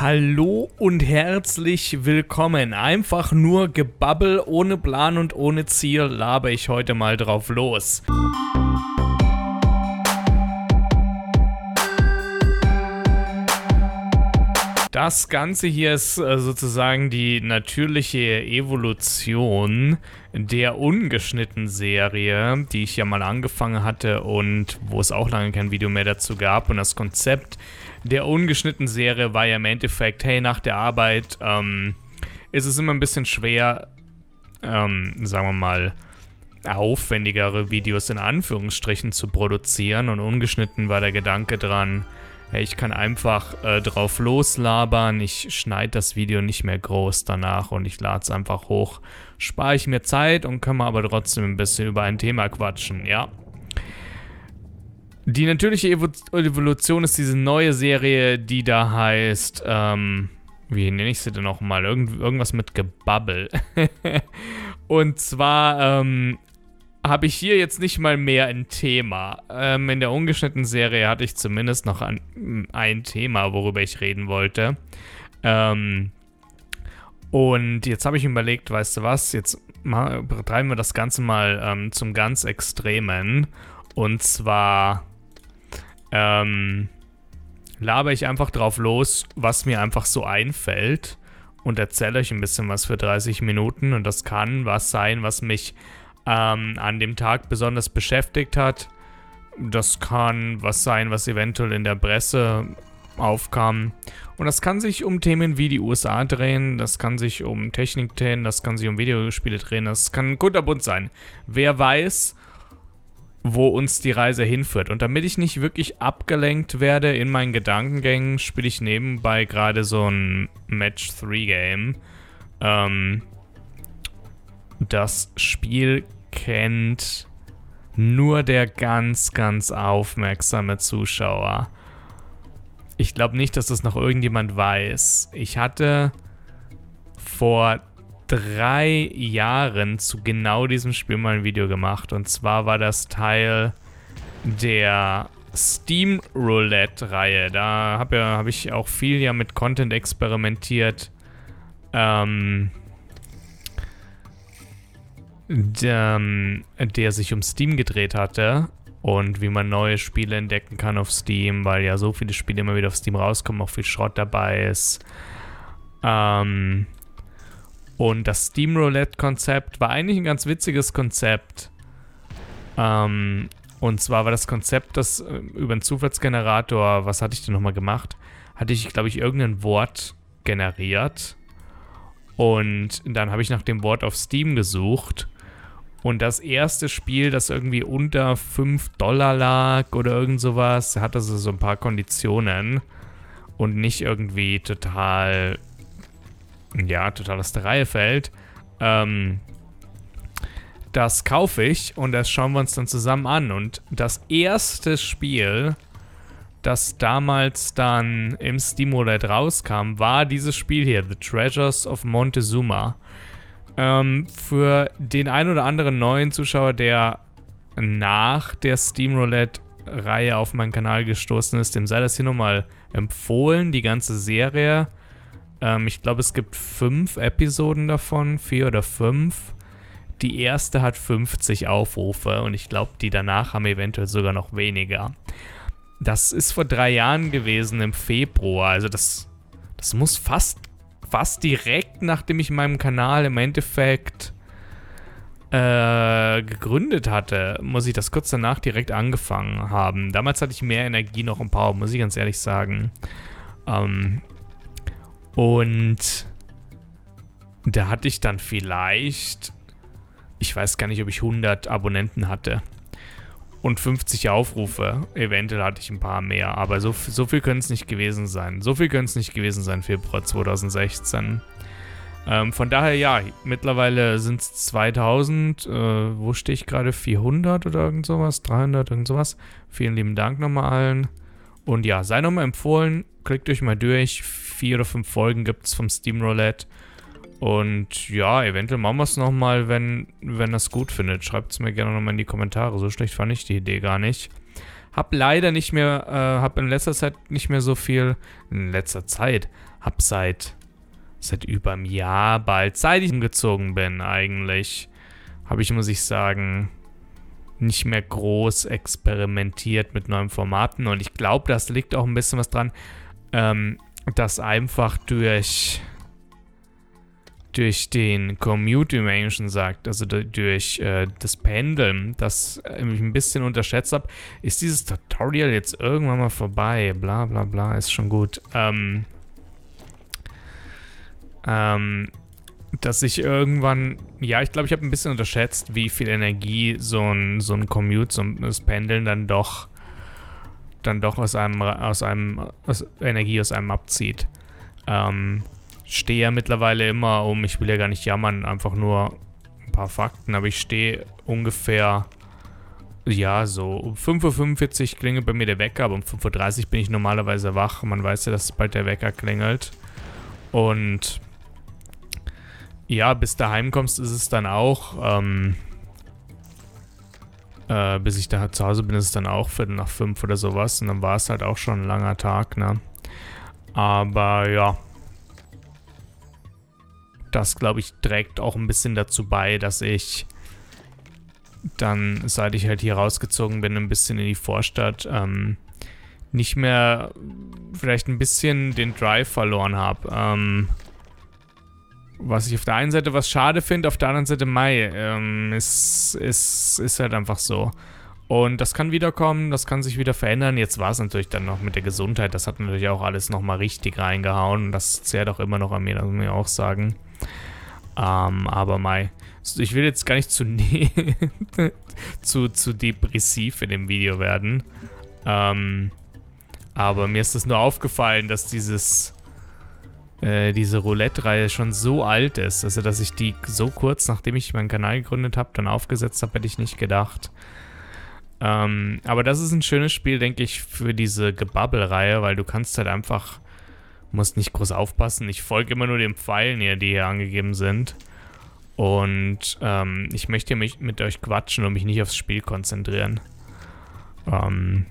Hallo und herzlich willkommen. Einfach nur Gebabbel ohne Plan und ohne Ziel laber ich heute mal drauf los. Das Ganze hier ist äh, sozusagen die natürliche Evolution der ungeschnitten Serie, die ich ja mal angefangen hatte und wo es auch lange kein Video mehr dazu gab. Und das Konzept der ungeschnitten Serie war ja im Endeffekt, hey, nach der Arbeit ähm, ist es immer ein bisschen schwer, ähm, sagen wir mal, aufwendigere Videos in Anführungsstrichen zu produzieren. Und ungeschnitten war der Gedanke dran, Hey, ich kann einfach äh, drauf loslabern, ich schneide das Video nicht mehr groß danach und ich lade es einfach hoch. Spare ich mir Zeit und kann aber trotzdem ein bisschen über ein Thema quatschen, ja. Die natürliche Evo Evolution ist diese neue Serie, die da heißt, ähm, wie nenne ich sie denn nochmal? Irgend irgendwas mit Gebabbel. und zwar ähm, habe ich hier jetzt nicht mal mehr ein Thema. Ähm, in der ungeschnittenen Serie hatte ich zumindest noch ein, ein Thema, worüber ich reden wollte. Ähm, und jetzt habe ich überlegt, weißt du was, jetzt treiben wir das Ganze mal ähm, zum ganz Extremen. Und zwar ähm, laber ich einfach drauf los, was mir einfach so einfällt. Und erzähle euch ein bisschen was für 30 Minuten. Und das kann was sein, was mich ähm, an dem Tag besonders beschäftigt hat. Das kann was sein, was eventuell in der Presse aufkam. Und das kann sich um Themen wie die USA drehen, das kann sich um Technik drehen, das kann sich um Videospiele drehen, das kann kunterbunt sein. Wer weiß, wo uns die Reise hinführt. Und damit ich nicht wirklich abgelenkt werde in meinen Gedankengängen, spiele ich nebenbei gerade so ein Match-3-Game. Ähm, das Spiel kennt nur der ganz, ganz aufmerksame Zuschauer. Ich glaube nicht, dass das noch irgendjemand weiß. Ich hatte vor drei Jahren zu genau diesem Spiel mal ein Video gemacht. Und zwar war das Teil der Steam Roulette-Reihe. Da habe ja, hab ich auch viel ja mit Content experimentiert. Ähm, der, ähm, der sich um Steam gedreht hatte und wie man neue Spiele entdecken kann auf Steam, weil ja so viele Spiele immer wieder auf Steam rauskommen, auch viel Schrott dabei ist. Ähm, und das Steam Roulette-Konzept war eigentlich ein ganz witziges Konzept. Ähm, und zwar war das Konzept, dass äh, über einen Zufallsgenerator, was hatte ich denn nochmal gemacht? Hatte ich, glaube ich, irgendein Wort generiert. Und dann habe ich nach dem Wort auf Steam gesucht und das erste Spiel, das irgendwie unter 5 Dollar lag oder irgend sowas, hat also so ein paar Konditionen und nicht irgendwie total, ja, total aus der Reihe fällt. Ähm, das kaufe ich und das schauen wir uns dann zusammen an. Und das erste Spiel, das damals dann im Steam Roulette rauskam, war dieses Spiel hier, The Treasures of Montezuma. Ähm, für den einen oder anderen neuen Zuschauer, der nach der Steam Roulette-Reihe auf meinen Kanal gestoßen ist, dem sei das hier nochmal empfohlen, die ganze Serie. Ähm, ich glaube, es gibt fünf Episoden davon, vier oder fünf. Die erste hat 50 Aufrufe und ich glaube, die danach haben eventuell sogar noch weniger. Das ist vor drei Jahren gewesen im Februar, also das, das muss fast fast direkt, nachdem ich meinem Kanal im Endeffekt äh, gegründet hatte, muss ich das kurz danach direkt angefangen haben. Damals hatte ich mehr Energie noch im Power, muss ich ganz ehrlich sagen. Ähm, und da hatte ich dann vielleicht, ich weiß gar nicht, ob ich 100 Abonnenten hatte und 50 Aufrufe. Eventuell hatte ich ein paar mehr, aber so, so viel können es nicht gewesen sein. So viel können es nicht gewesen sein, Februar 2016. Ähm, von daher, ja, mittlerweile sind es 2000. Äh, wo stehe ich gerade? 400 oder irgend sowas? 300, irgend sowas. Vielen lieben Dank nochmal allen. Und ja, sei nochmal empfohlen. Klickt euch mal durch. Vier oder fünf Folgen gibt es vom Steam Roulette. Und ja, eventuell machen wir es nochmal, wenn, wenn das gut findet. Schreibt es mir gerne nochmal in die Kommentare. So schlecht fand ich die Idee gar nicht. Hab leider nicht mehr, äh, hab in letzter Zeit nicht mehr so viel, in letzter Zeit, hab seit, seit über einem Jahr bald, seit ich umgezogen bin eigentlich, habe ich, muss ich sagen, nicht mehr groß experimentiert mit neuen Formaten und ich glaube, das liegt auch ein bisschen was dran, ähm, dass einfach durch durch den Commute, wie man eigentlich schon sagt, also durch äh, das Pendeln, das ich ein bisschen unterschätzt habe, ist dieses Tutorial jetzt irgendwann mal vorbei. Bla bla bla, ist schon gut. Ähm, ähm, dass ich irgendwann, ja, ich glaube, ich habe ein bisschen unterschätzt, wie viel Energie so ein, so ein Commute, so das Pendeln dann doch, dann doch aus einem, aus einem, aus Energie aus einem abzieht. Ähm, stehe ja mittlerweile immer um, ich will ja gar nicht jammern, einfach nur ein paar Fakten, aber ich stehe ungefähr, ja, so um 5.45 Uhr klingelt bei mir der Wecker, aber um 5.30 Uhr bin ich normalerweise wach. Man weiß ja, dass bald der Wecker klingelt. Und ja, bis du heimkommst, ist es dann auch, ähm, äh, bis ich da zu Hause bin, ist es dann auch Viertel nach fünf oder sowas. Und dann war es halt auch schon ein langer Tag, ne? Aber ja, das, glaube ich, trägt auch ein bisschen dazu bei, dass ich dann, seit ich halt hier rausgezogen bin, ein bisschen in die Vorstadt, ähm, nicht mehr vielleicht ein bisschen den Drive verloren habe. Ähm, was ich auf der einen Seite was schade finde, auf der anderen Seite Mai. Ähm, ist, ist, ist halt einfach so. Und das kann wiederkommen, das kann sich wieder verändern. Jetzt war es natürlich dann noch mit der Gesundheit. Das hat natürlich auch alles nochmal richtig reingehauen. Das zehrt auch immer noch an mir, das muss ich auch sagen. Ähm, aber Mai, ich will jetzt gar nicht zu, zu, zu depressiv in dem Video werden. Ähm, aber mir ist das nur aufgefallen, dass dieses äh, diese Roulette-Reihe schon so alt ist. Also, dass ich die so kurz, nachdem ich meinen Kanal gegründet habe, dann aufgesetzt habe, hätte ich nicht gedacht. Ähm, aber das ist ein schönes Spiel, denke ich, für diese Gebubble-Reihe, weil du kannst halt einfach muss nicht groß aufpassen. Ich folge immer nur den Pfeilen hier, die hier angegeben sind. Und ähm, ich möchte mich mit euch quatschen und mich nicht aufs Spiel konzentrieren. Ähm,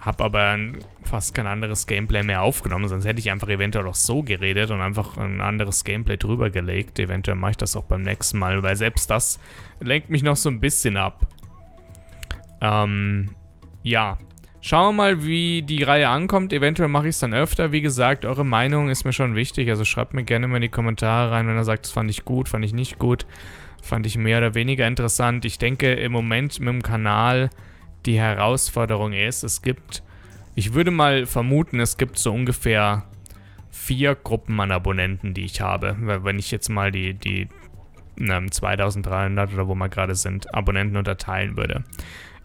hab aber fast kein anderes Gameplay mehr aufgenommen, sonst hätte ich einfach eventuell auch so geredet und einfach ein anderes Gameplay drüber gelegt. Eventuell mache ich das auch beim nächsten Mal, weil selbst das lenkt mich noch so ein bisschen ab. Ähm, ja, Schauen wir mal, wie die Reihe ankommt. Eventuell mache ich es dann öfter. Wie gesagt, eure Meinung ist mir schon wichtig. Also schreibt mir gerne mal in die Kommentare rein, wenn ihr sagt, das fand ich gut, fand ich nicht gut. Fand ich mehr oder weniger interessant. Ich denke, im Moment mit dem Kanal die Herausforderung ist, es gibt, ich würde mal vermuten, es gibt so ungefähr vier Gruppen an Abonnenten, die ich habe. Wenn ich jetzt mal die, die 2300 oder wo wir gerade sind, Abonnenten unterteilen würde.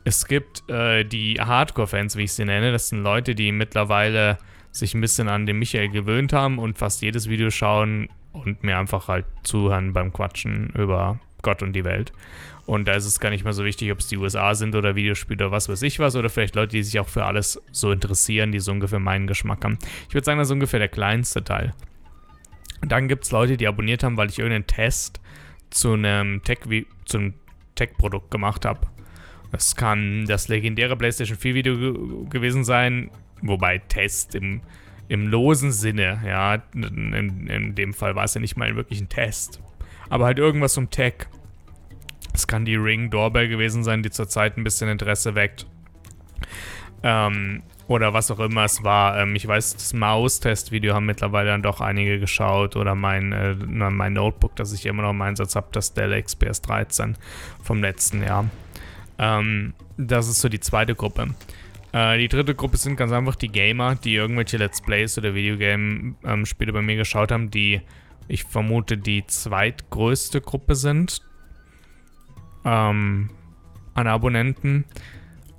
Es gibt äh, die Hardcore-Fans, wie ich sie nenne. Das sind Leute, die mittlerweile sich ein bisschen an den Michael gewöhnt haben und fast jedes Video schauen und mir einfach halt zuhören beim Quatschen über Gott und die Welt. Und da ist es gar nicht mehr so wichtig, ob es die USA sind oder Videospiele oder was weiß ich was. Oder vielleicht Leute, die sich auch für alles so interessieren, die so ungefähr meinen Geschmack haben. Ich würde sagen, das ist ungefähr der kleinste Teil. Und dann gibt es Leute, die abonniert haben, weil ich irgendeinen Test zu einem Tech-Produkt gemacht habe. Das kann das legendäre PlayStation 4 Video ge gewesen sein, wobei Test im, im losen Sinne, ja, in, in dem Fall war es ja nicht mal wirklich ein Test, aber halt irgendwas um Tech. Es kann die Ring Doorbell gewesen sein, die zurzeit ein bisschen Interesse weckt. Ähm, oder was auch immer es war. Ähm, ich weiß, das Maus-Test-Video haben mittlerweile dann doch einige geschaut. Oder mein, äh, mein Notebook, das ich immer noch im Einsatz habe, das Dell XPS 13 vom letzten Jahr. Ähm, das ist so die zweite Gruppe. Äh, die dritte Gruppe sind ganz einfach die Gamer, die irgendwelche Let's Plays oder Videogame-Spiele ähm, bei mir geschaut haben, die ich vermute die zweitgrößte Gruppe sind ähm, an Abonnenten.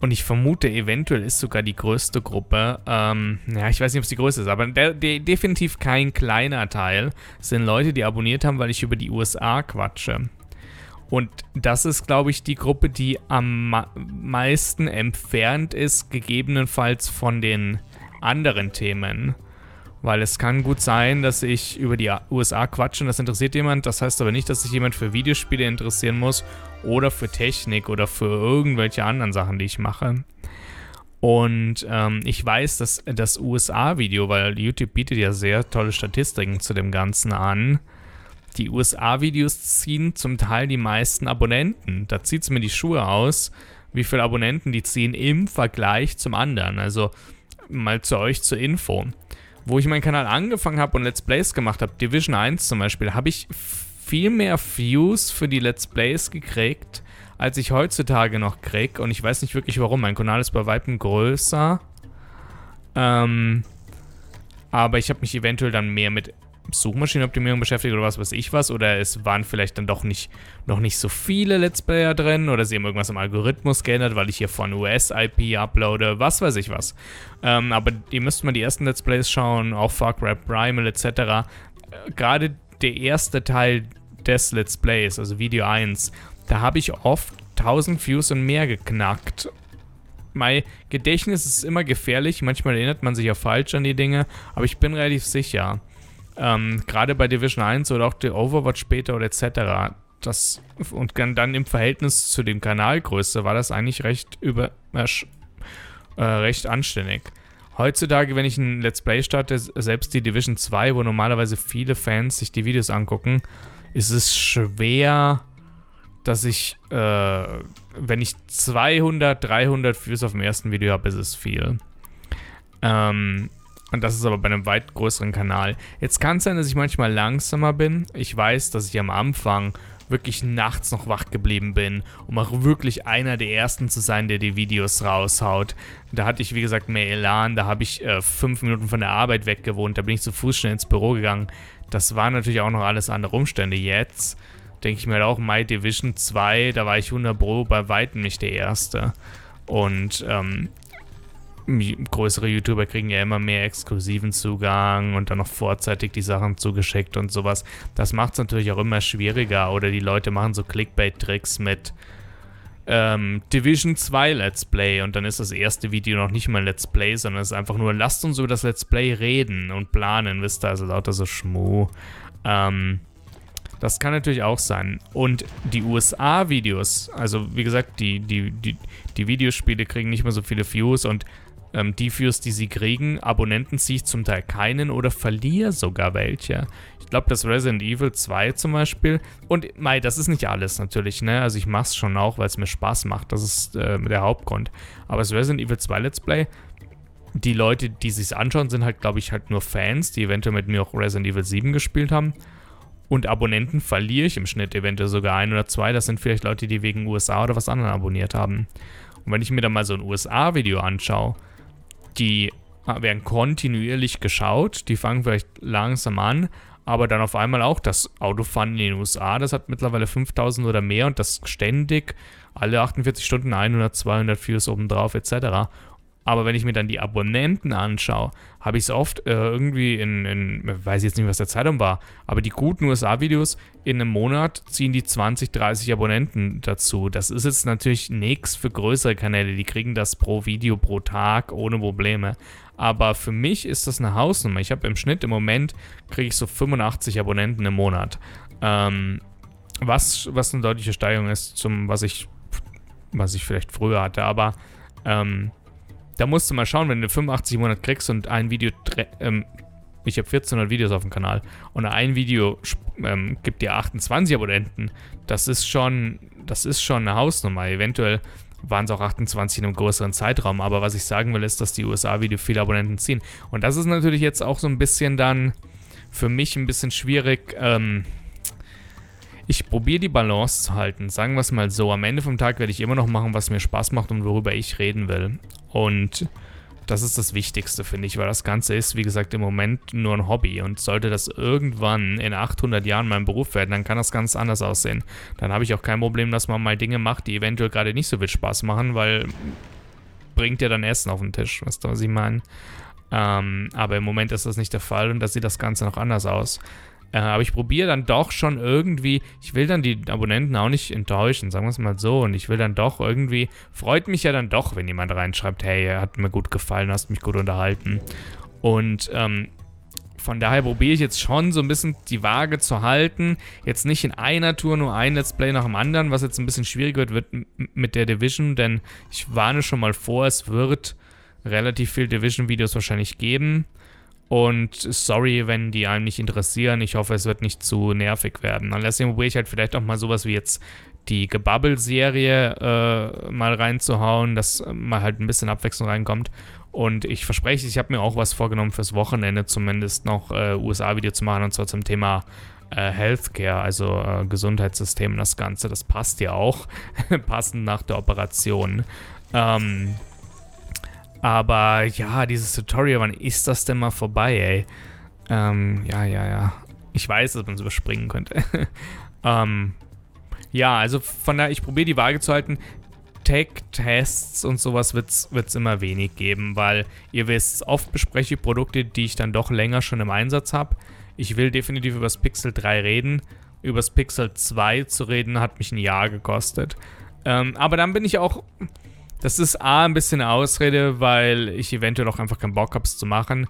Und ich vermute, eventuell ist sogar die größte Gruppe, ähm, ja, ich weiß nicht, ob es die größte ist, aber der, der, definitiv kein kleiner Teil sind Leute, die abonniert haben, weil ich über die USA quatsche. Und das ist, glaube ich, die Gruppe, die am meisten entfernt ist, gegebenenfalls von den anderen Themen. Weil es kann gut sein, dass ich über die USA quatsche und das interessiert jemand. Das heißt aber nicht, dass sich jemand für Videospiele interessieren muss oder für Technik oder für irgendwelche anderen Sachen, die ich mache. Und ähm, ich weiß, dass das USA-Video, weil YouTube bietet ja sehr tolle Statistiken zu dem Ganzen an, die USA-Videos ziehen zum Teil die meisten Abonnenten. Da zieht es mir die Schuhe aus, wie viele Abonnenten die ziehen im Vergleich zum anderen. Also mal zu euch zur Info. Wo ich meinen Kanal angefangen habe und Let's Plays gemacht habe, Division 1 zum Beispiel, habe ich viel mehr Views für die Let's Plays gekriegt, als ich heutzutage noch krieg. Und ich weiß nicht wirklich warum. Mein Kanal ist bei Weitem größer. Ähm, aber ich habe mich eventuell dann mehr mit Suchmaschinenoptimierung beschäftigt oder was weiß ich was. Oder es waren vielleicht dann doch nicht, noch nicht so viele Let's Player drin. Oder sie haben irgendwas im Algorithmus geändert, weil ich hier von US-IP uploade. Was weiß ich was. Ähm, aber ihr müsst mal die ersten Let's Plays schauen. Auch Far Cry Primal etc. Äh, Gerade der erste Teil des Let's Plays, also Video 1, da habe ich oft 1000 Views und mehr geknackt mein Gedächtnis ist immer gefährlich. Manchmal erinnert man sich ja falsch an die Dinge, aber ich bin relativ sicher. Ähm, Gerade bei Division 1 oder auch der Overwatch später oder etc. Das, und dann im Verhältnis zu dem Kanalgröße war das eigentlich recht über äh, recht anständig. Heutzutage, wenn ich ein Let's Play starte, selbst die Division 2, wo normalerweise viele Fans sich die Videos angucken, ist es schwer, dass ich, äh, wenn ich 200, 300 Views auf dem ersten Video habe, ist es viel. Ähm, und das ist aber bei einem weit größeren Kanal. Jetzt kann es sein, dass ich manchmal langsamer bin. Ich weiß, dass ich am Anfang wirklich nachts noch wach geblieben bin, um auch wirklich einer der ersten zu sein, der die Videos raushaut. Da hatte ich, wie gesagt, mehr Elan. Da habe ich äh, fünf Minuten von der Arbeit weggewohnt. Da bin ich zu Fuß schnell ins Büro gegangen. Das waren natürlich auch noch alles andere Umstände. Jetzt denke ich mir halt auch, My Division 2, da war ich 100 Pro bei weitem nicht der Erste. Und ähm, größere YouTuber kriegen ja immer mehr exklusiven Zugang und dann noch vorzeitig die Sachen zugeschickt und sowas. Das macht es natürlich auch immer schwieriger. Oder die Leute machen so Clickbait-Tricks mit ähm, Division 2 Let's Play und dann ist das erste Video noch nicht mal Let's Play, sondern es ist einfach nur, lasst uns über das Let's Play reden und planen, wisst ihr, also lauter so Schmuh. Ähm, das kann natürlich auch sein. Und die USA-Videos, also wie gesagt, die, die, die, die Videospiele kriegen nicht mehr so viele Views und ähm, die Views, die sie kriegen, Abonnenten ziehe ich zum Teil keinen oder verliere sogar welche. Ich glaube, das Resident Evil 2 zum Beispiel. Und mei, das ist nicht alles natürlich, ne? Also ich mache es schon auch, weil es mir Spaß macht. Das ist äh, der Hauptgrund. Aber das Resident Evil 2 Let's Play, die Leute, die sich anschauen, sind halt, glaube ich, halt nur Fans, die eventuell mit mir auch Resident Evil 7 gespielt haben. Und Abonnenten verliere ich im Schnitt eventuell sogar ein oder zwei. Das sind vielleicht Leute, die wegen USA oder was anderem abonniert haben. Und wenn ich mir dann mal so ein USA-Video anschaue, die werden kontinuierlich geschaut, die fangen vielleicht langsam an, aber dann auf einmal auch das Autofahren in den USA, das hat mittlerweile 5000 oder mehr und das ständig alle 48 Stunden 100, 200 Views obendrauf etc. Aber wenn ich mir dann die Abonnenten anschaue, habe ich es oft äh, irgendwie in, in, weiß jetzt nicht, was der Zeitung war, aber die guten USA-Videos in einem Monat ziehen die 20, 30 Abonnenten dazu. Das ist jetzt natürlich nichts für größere Kanäle, die kriegen das pro Video pro Tag ohne Probleme. Aber für mich ist das eine Hausnummer. Ich habe im Schnitt im Moment, kriege ich so 85 Abonnenten im Monat. Ähm, was, was eine deutliche Steigerung ist zum, was ich, was ich vielleicht früher hatte. Aber ähm, da musst du mal schauen, wenn du 85 im Monat kriegst und ein Video, ähm, ich habe 1400 Videos auf dem Kanal und ein Video ähm, gibt dir 28 Abonnenten, das ist schon, das ist schon eine Hausnummer. Eventuell waren es auch 28 in einem größeren Zeitraum, aber was ich sagen will, ist, dass die USA-Videos viele Abonnenten ziehen. Und das ist natürlich jetzt auch so ein bisschen dann für mich ein bisschen schwierig, ähm, ich probiere die Balance zu halten. Sagen wir es mal so. Am Ende vom Tag werde ich immer noch machen, was mir Spaß macht und worüber ich reden will. Und das ist das Wichtigste, finde ich, weil das Ganze ist, wie gesagt, im Moment nur ein Hobby. Und sollte das irgendwann in 800 Jahren mein Beruf werden, dann kann das ganz anders aussehen. Dann habe ich auch kein Problem, dass man mal Dinge macht, die eventuell gerade nicht so viel Spaß machen, weil bringt ja dann Essen auf den Tisch. Weißt du, was ich meine? Ähm, aber im Moment ist das nicht der Fall und da sieht das Ganze noch anders aus. Äh, aber ich probiere dann doch schon irgendwie, ich will dann die Abonnenten auch nicht enttäuschen, sagen wir es mal so. Und ich will dann doch irgendwie, freut mich ja dann doch, wenn jemand reinschreibt, hey, hat mir gut gefallen, hast mich gut unterhalten. Und ähm, von daher probiere ich jetzt schon so ein bisschen die Waage zu halten. Jetzt nicht in einer Tour nur ein Let's Play nach dem anderen, was jetzt ein bisschen schwierig wird, wird mit der Division, denn ich warne schon mal vor, es wird relativ viel Division-Videos wahrscheinlich geben. Und sorry, wenn die einem nicht interessieren. Ich hoffe, es wird nicht zu nervig werden. Und deswegen probiere ich halt vielleicht auch mal sowas wie jetzt die Gebubble-Serie äh, mal reinzuhauen, dass mal halt ein bisschen Abwechslung reinkommt. Und ich verspreche, ich habe mir auch was vorgenommen fürs Wochenende, zumindest noch äh, USA-Video zu machen, und zwar zum Thema äh, Healthcare, also äh, Gesundheitssystem und das Ganze. Das passt ja auch, passend nach der Operation. Ähm, aber ja, dieses Tutorial, wann ist das denn mal vorbei, ey? Ähm, ja, ja, ja. Ich weiß, dass man es überspringen könnte. ähm, ja, also von daher, ich probiere die Waage zu halten. Tech-Tests und sowas wird es immer wenig geben, weil ihr wisst, oft bespreche ich Produkte, die ich dann doch länger schon im Einsatz habe. Ich will definitiv über das Pixel 3 reden. Über das Pixel 2 zu reden, hat mich ein Jahr gekostet. Ähm, aber dann bin ich auch. Das ist A, ein bisschen eine Ausrede, weil ich eventuell auch einfach keinen Bock habe, es zu machen.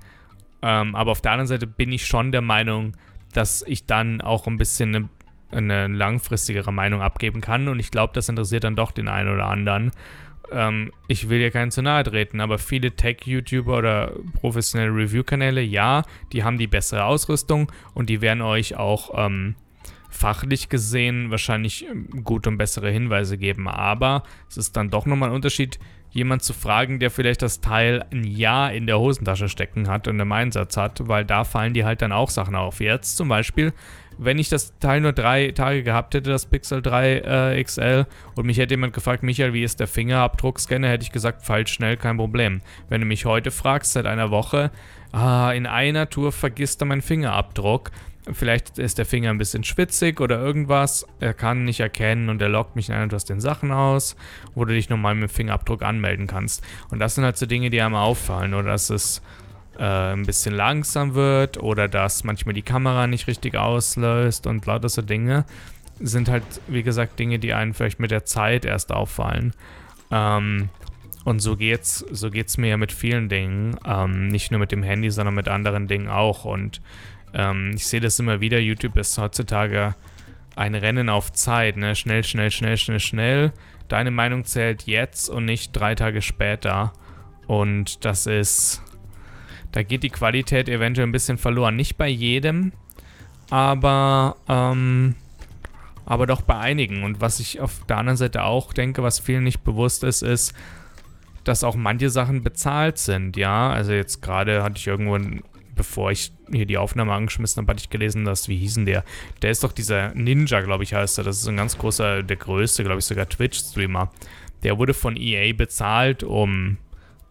Ähm, aber auf der anderen Seite bin ich schon der Meinung, dass ich dann auch ein bisschen eine eine langfristigere Meinung abgeben kann. Und ich glaube, das interessiert dann doch den einen oder anderen. Ähm, ich will ja keinen zu nahe treten, aber viele Tech-YouTuber oder professionelle Review-Kanäle, ja, die haben die bessere Ausrüstung und die werden euch auch ähm, fachlich gesehen wahrscheinlich ähm, gute und bessere Hinweise geben. Aber es ist dann doch nochmal ein Unterschied, jemand zu fragen, der vielleicht das Teil ein Jahr in der Hosentasche stecken hat und im Einsatz hat, weil da fallen die halt dann auch Sachen auf. Jetzt zum Beispiel wenn ich das Teil nur drei Tage gehabt hätte, das Pixel 3 äh, XL, und mich hätte jemand gefragt, Michael, wie ist der Fingerabdruckscanner, hätte ich gesagt, falsch schnell, kein Problem. Wenn du mich heute fragst, seit einer Woche, ah, in einer Tour vergisst er meinen Fingerabdruck. Vielleicht ist der Finger ein bisschen schwitzig oder irgendwas. Er kann nicht erkennen und er lockt mich in einer aus den Sachen aus, wo du dich nochmal mit dem Fingerabdruck anmelden kannst. Und das sind halt so Dinge, die einem auffallen. Oder das ist äh, ein bisschen langsam wird oder dass manchmal die Kamera nicht richtig auslöst und lauter so Dinge, sind halt, wie gesagt, Dinge, die einem vielleicht mit der Zeit erst auffallen. Ähm, und so geht's, so geht's mir ja mit vielen Dingen. Ähm, nicht nur mit dem Handy, sondern mit anderen Dingen auch. Und ähm, ich sehe das immer wieder. YouTube ist heutzutage ein Rennen auf Zeit. Ne? Schnell, schnell, schnell, schnell, schnell. Deine Meinung zählt jetzt und nicht drei Tage später. Und das ist da geht die Qualität eventuell ein bisschen verloren. Nicht bei jedem, aber, ähm, aber doch bei einigen. Und was ich auf der anderen Seite auch denke, was vielen nicht bewusst ist, ist, dass auch manche Sachen bezahlt sind, ja. Also jetzt gerade hatte ich irgendwo, bevor ich hier die Aufnahme angeschmissen habe, hatte ich gelesen, dass, wie hießen der? Der ist doch dieser Ninja, glaube ich, heißt er. Das ist ein ganz großer, der größte, glaube ich, sogar Twitch-Streamer. Der wurde von EA bezahlt, um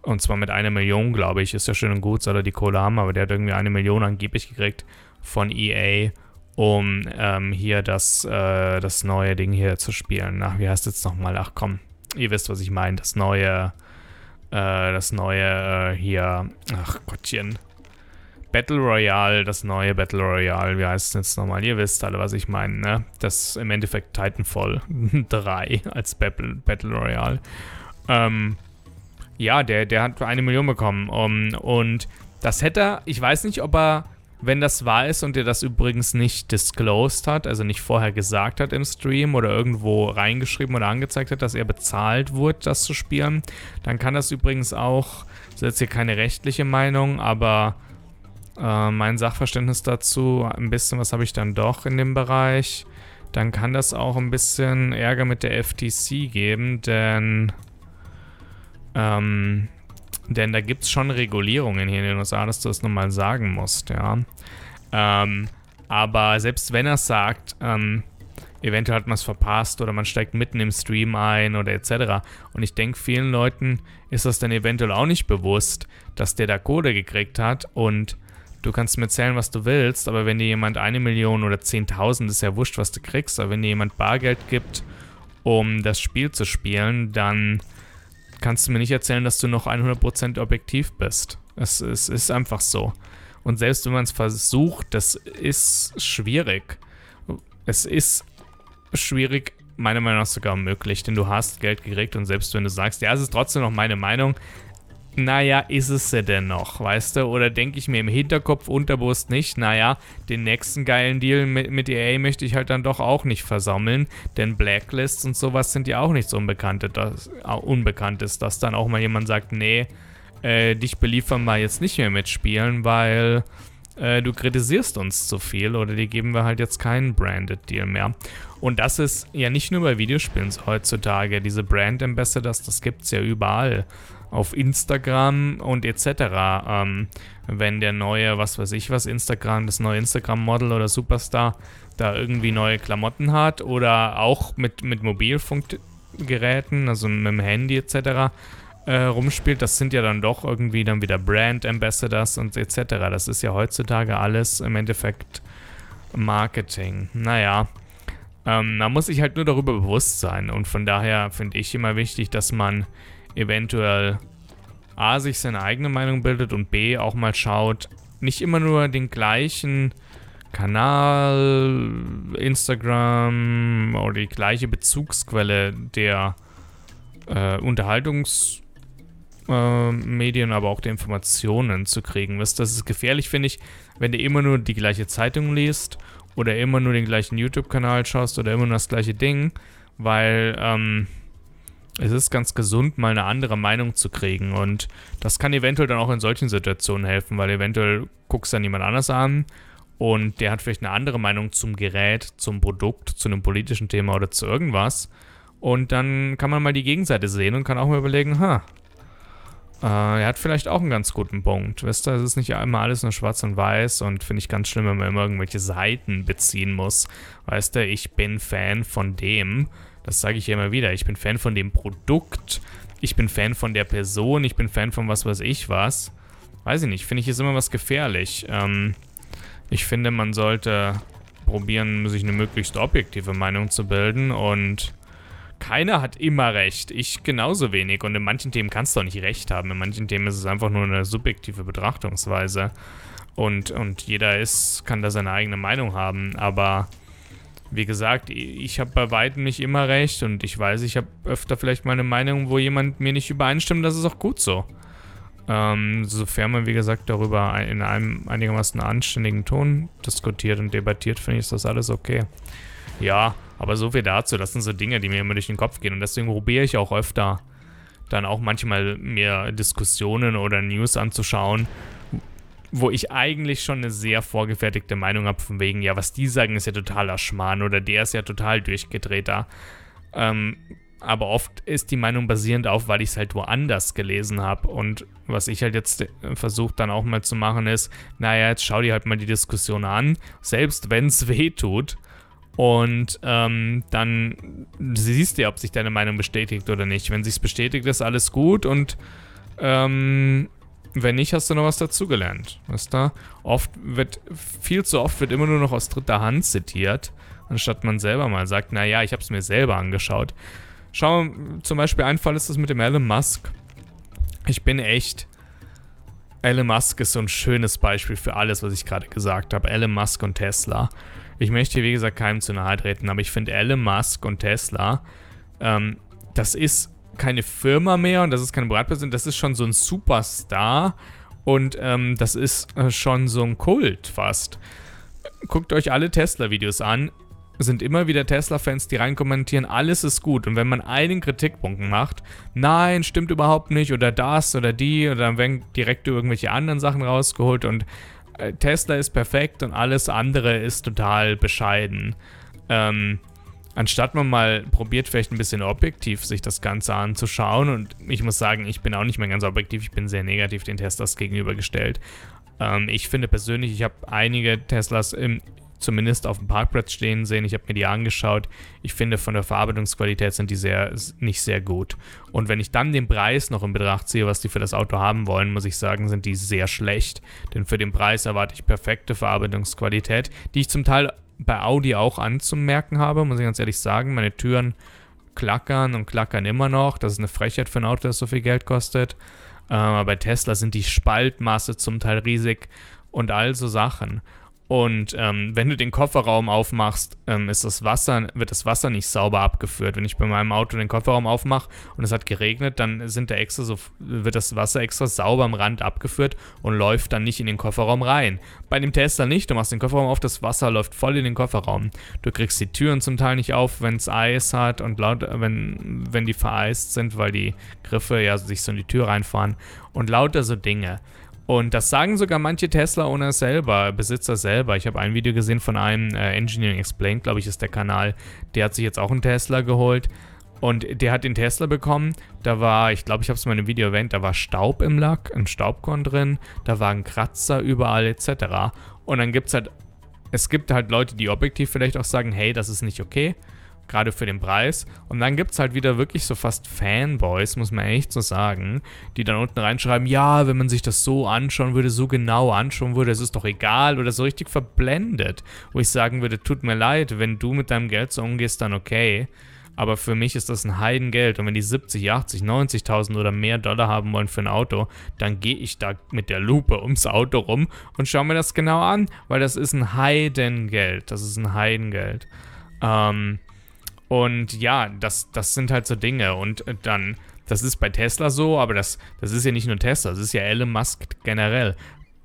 und zwar mit einer Million, glaube ich. Ist ja schön und gut, soll er die Kohle haben, aber der hat irgendwie eine Million angeblich gekriegt von EA, um ähm, hier das, äh, das neue Ding hier zu spielen. Ach, wie heißt es nochmal? Ach komm, ihr wisst, was ich meine. Das neue, äh, das neue äh, hier, ach Gottchen. Battle Royale, das neue Battle Royale, wie heißt es jetzt nochmal? Ihr wisst alle, was ich meine, ne? Das im Endeffekt Titanfall 3 als Battle, Battle Royale. Ähm, ja, der, der hat eine Million bekommen. Um, und das hätte er, ich weiß nicht, ob er, wenn das wahr ist und er das übrigens nicht disclosed hat, also nicht vorher gesagt hat im Stream oder irgendwo reingeschrieben oder angezeigt hat, dass er bezahlt wurde, das zu spielen, dann kann das übrigens auch, das ist jetzt hier keine rechtliche Meinung, aber äh, mein Sachverständnis dazu, ein bisschen was habe ich dann doch in dem Bereich, dann kann das auch ein bisschen Ärger mit der FTC geben, denn ähm, denn da gibt es schon Regulierungen hier in den USA, dass du das nochmal sagen musst, ja. Ähm, aber selbst wenn er es sagt, ähm, eventuell hat man es verpasst oder man steigt mitten im Stream ein oder etc. Und ich denke, vielen Leuten ist das dann eventuell auch nicht bewusst, dass der da Code gekriegt hat und du kannst mir erzählen, was du willst, aber wenn dir jemand eine Million oder 10.000, ist ja wurscht, was du kriegst, aber wenn dir jemand Bargeld gibt, um das Spiel zu spielen, dann kannst du mir nicht erzählen, dass du noch 100% objektiv bist. Es, es ist einfach so. Und selbst wenn man es versucht, das ist schwierig. Es ist schwierig, meiner Meinung nach sogar möglich, denn du hast Geld gekriegt und selbst wenn du sagst, ja, es ist trotzdem noch meine Meinung, naja, ist es sie denn noch, weißt du? Oder denke ich mir im Hinterkopf unterbewusst nicht, naja, den nächsten geilen Deal mit, mit EA möchte ich halt dann doch auch nicht versammeln, denn Blacklists und sowas sind ja auch nichts Unbekanntes, das, Unbekanntes, dass dann auch mal jemand sagt, nee, äh, dich beliefern wir jetzt nicht mehr mitspielen, weil äh, du kritisierst uns zu viel oder die geben wir halt jetzt keinen Branded Deal mehr. Und das ist ja nicht nur bei Videospielen heutzutage, diese Brand Ambassadors, das gibt es ja überall auf Instagram und etc. Ähm, wenn der neue, was weiß ich was, Instagram, das neue Instagram-Model oder Superstar da irgendwie neue Klamotten hat oder auch mit, mit Mobilfunkgeräten, also mit dem Handy etc. Äh, rumspielt, das sind ja dann doch irgendwie dann wieder Brand Ambassadors und etc. Das ist ja heutzutage alles im Endeffekt Marketing. Naja, ähm, man muss sich halt nur darüber bewusst sein und von daher finde ich immer wichtig, dass man eventuell A, sich seine eigene Meinung bildet und B, auch mal schaut, nicht immer nur den gleichen Kanal, Instagram oder die gleiche Bezugsquelle der äh, Unterhaltungsmedien, äh, aber auch der Informationen zu kriegen. Das ist gefährlich, finde ich, wenn du immer nur die gleiche Zeitung liest oder immer nur den gleichen YouTube-Kanal schaust oder immer nur das gleiche Ding, weil ähm, es ist ganz gesund, mal eine andere Meinung zu kriegen. Und das kann eventuell dann auch in solchen Situationen helfen, weil eventuell guckst du dann jemand anders an und der hat vielleicht eine andere Meinung zum Gerät, zum Produkt, zu einem politischen Thema oder zu irgendwas. Und dann kann man mal die Gegenseite sehen und kann auch mal überlegen, ha, äh, er hat vielleicht auch einen ganz guten Punkt. Weißt du, es ist nicht immer alles nur schwarz und weiß und finde ich ganz schlimm, wenn man immer irgendwelche Seiten beziehen muss. Weißt du, ich bin Fan von dem das sage ich ja immer wieder. Ich bin Fan von dem Produkt. Ich bin Fan von der Person. Ich bin Fan von was weiß ich was. Weiß ich nicht. Finde ich ist immer was gefährlich. Ähm, ich finde, man sollte probieren, sich eine möglichst objektive Meinung zu bilden und keiner hat immer recht. Ich genauso wenig. Und in manchen Themen kannst du auch nicht recht haben. In manchen Themen ist es einfach nur eine subjektive Betrachtungsweise. Und, und jeder ist, kann da seine eigene Meinung haben. Aber wie gesagt, ich habe bei weitem nicht immer recht und ich weiß, ich habe öfter vielleicht mal eine Meinung, wo jemand mir nicht übereinstimmt, das ist auch gut so. Ähm, sofern man, wie gesagt, darüber in einem einigermaßen anständigen Ton diskutiert und debattiert, finde ich, ist das alles okay. Ja, aber so viel dazu. Das sind so Dinge, die mir immer durch den Kopf gehen und deswegen probiere ich auch öfter dann auch manchmal mir Diskussionen oder News anzuschauen, wo ich eigentlich schon eine sehr vorgefertigte Meinung habe, von wegen, ja, was die sagen, ist ja totaler Schmarrn oder der ist ja total durchgedrehter. Ähm, aber oft ist die Meinung basierend auf, weil ich es halt woanders gelesen habe. Und was ich halt jetzt äh, versuche dann auch mal zu machen, ist, naja, jetzt schau dir halt mal die Diskussion an, selbst wenn es weh tut. Und ähm, dann siehst du, ob sich deine Meinung bestätigt oder nicht. Wenn sich's bestätigt, ist alles gut und ähm, wenn nicht, hast du noch was dazugelernt. Weißt du? Oft wird, viel zu oft wird immer nur noch aus dritter Hand zitiert, anstatt man selber mal sagt, naja, ich habe es mir selber angeschaut. Schau, zum Beispiel ein Fall ist das mit dem Elon Musk. Ich bin echt. Elon Musk ist so ein schönes Beispiel für alles, was ich gerade gesagt habe. Elon Musk und Tesla. Ich möchte hier, wie gesagt, keinem zu nahe treten, aber ich finde Elon Musk und Tesla, ähm, das ist keine Firma mehr und das ist keine Privatperson, das ist schon so ein Superstar und ähm, das ist äh, schon so ein Kult fast. Guckt euch alle Tesla-Videos an. Sind immer wieder Tesla-Fans, die reinkommentieren, alles ist gut. Und wenn man einen Kritikpunkt macht, nein, stimmt überhaupt nicht, oder das oder die, oder dann werden direkt irgendwelche anderen Sachen rausgeholt und äh, Tesla ist perfekt und alles andere ist total bescheiden. Ähm, anstatt man mal probiert, vielleicht ein bisschen objektiv sich das Ganze anzuschauen, und ich muss sagen, ich bin auch nicht mehr ganz objektiv, ich bin sehr negativ den Teslas gegenübergestellt. Ähm, ich finde persönlich, ich habe einige Teslas im, zumindest auf dem Parkplatz stehen sehen. Ich habe mir die angeschaut. Ich finde, von der Verarbeitungsqualität sind die sehr, nicht sehr gut. Und wenn ich dann den Preis noch in Betracht ziehe, was die für das Auto haben wollen, muss ich sagen, sind die sehr schlecht. Denn für den Preis erwarte ich perfekte Verarbeitungsqualität, die ich zum Teil bei Audi auch anzumerken habe, muss ich ganz ehrlich sagen. Meine Türen klackern und klackern immer noch. Das ist eine Frechheit für ein Auto, das so viel Geld kostet. Ähm, aber bei Tesla sind die Spaltmaße zum Teil riesig und all so Sachen. Und ähm, wenn du den Kofferraum aufmachst, ähm, ist das Wasser, wird das Wasser nicht sauber abgeführt. Wenn ich bei meinem Auto den Kofferraum aufmache und es hat geregnet, dann sind da extra so, wird das Wasser extra sauber am Rand abgeführt und läuft dann nicht in den Kofferraum rein. Bei dem Tesla nicht. Du machst den Kofferraum auf, das Wasser läuft voll in den Kofferraum. Du kriegst die Türen zum Teil nicht auf, wenn es Eis hat und laut, wenn, wenn die vereist sind, weil die Griffe ja sich so in die Tür reinfahren und lauter so Dinge. Und das sagen sogar manche Tesla-Owner selber, Besitzer selber. Ich habe ein Video gesehen von einem äh, Engineering Explained, glaube ich, ist der Kanal. Der hat sich jetzt auch einen Tesla geholt. Und der hat den Tesla bekommen. Da war, ich glaube, ich habe es mal in einem Video erwähnt, da war Staub im Lack, ein Staubkorn drin, da waren Kratzer überall etc. Und dann gibt es halt, es gibt halt Leute, die objektiv vielleicht auch sagen, hey, das ist nicht okay gerade für den Preis. Und dann gibt es halt wieder wirklich so fast Fanboys, muss man echt so sagen, die dann unten reinschreiben, ja, wenn man sich das so anschauen würde, so genau anschauen würde, es ist doch egal oder so richtig verblendet. Wo ich sagen würde, tut mir leid, wenn du mit deinem Geld so umgehst, dann okay. Aber für mich ist das ein Heidengeld. Und wenn die 70, 80, 90.000 oder mehr Dollar haben wollen für ein Auto, dann gehe ich da mit der Lupe ums Auto rum und schaue mir das genau an, weil das ist ein Heidengeld. Das ist ein Heidengeld. Ähm, und ja, das, das sind halt so Dinge. Und äh, dann, das ist bei Tesla so, aber das, das ist ja nicht nur Tesla, das ist ja Elon Musk generell.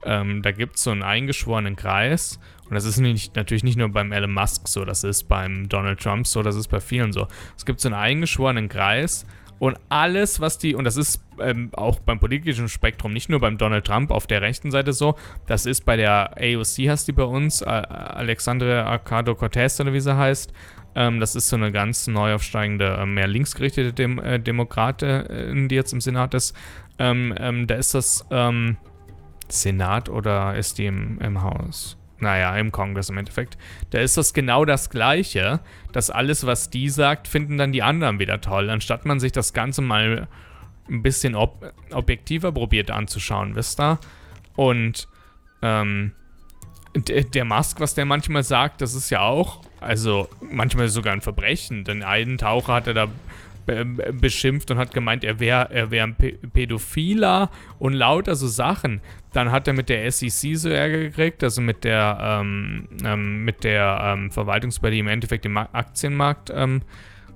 Ähm, da gibt es so einen eingeschworenen Kreis. Und das ist nicht, natürlich nicht nur beim Elon Musk so, das ist beim Donald Trump so, das ist bei vielen so. Es gibt so einen eingeschworenen Kreis und alles, was die, und das ist ähm, auch beim politischen Spektrum, nicht nur beim Donald Trump auf der rechten Seite so, das ist bei der AOC, heißt die bei uns, äh, Alexandre Ocasio-Cortez oder wie sie heißt, ähm, das ist so eine ganz neu aufsteigende, äh, mehr linksgerichtete Dem äh, Demokratin, die jetzt im Senat ist. Ähm, ähm, da ist das ähm, Senat oder ist die im, im Haus? Naja, im Kongress im Endeffekt. Da ist das genau das Gleiche, dass alles, was die sagt, finden dann die anderen wieder toll, anstatt man sich das Ganze mal ein bisschen ob objektiver probiert anzuschauen, wisst ihr? Und ähm, der Musk, was der manchmal sagt, das ist ja auch also manchmal sogar ein Verbrechen, denn einen Taucher hat er da beschimpft und hat gemeint, er wäre er wär ein Pädophiler und lauter so Sachen. Dann hat er mit der SEC so Ärger gekriegt, also mit der, ähm, ähm, mit der ähm, Verwaltungsbehörde, die im Endeffekt den Aktienmarkt ähm,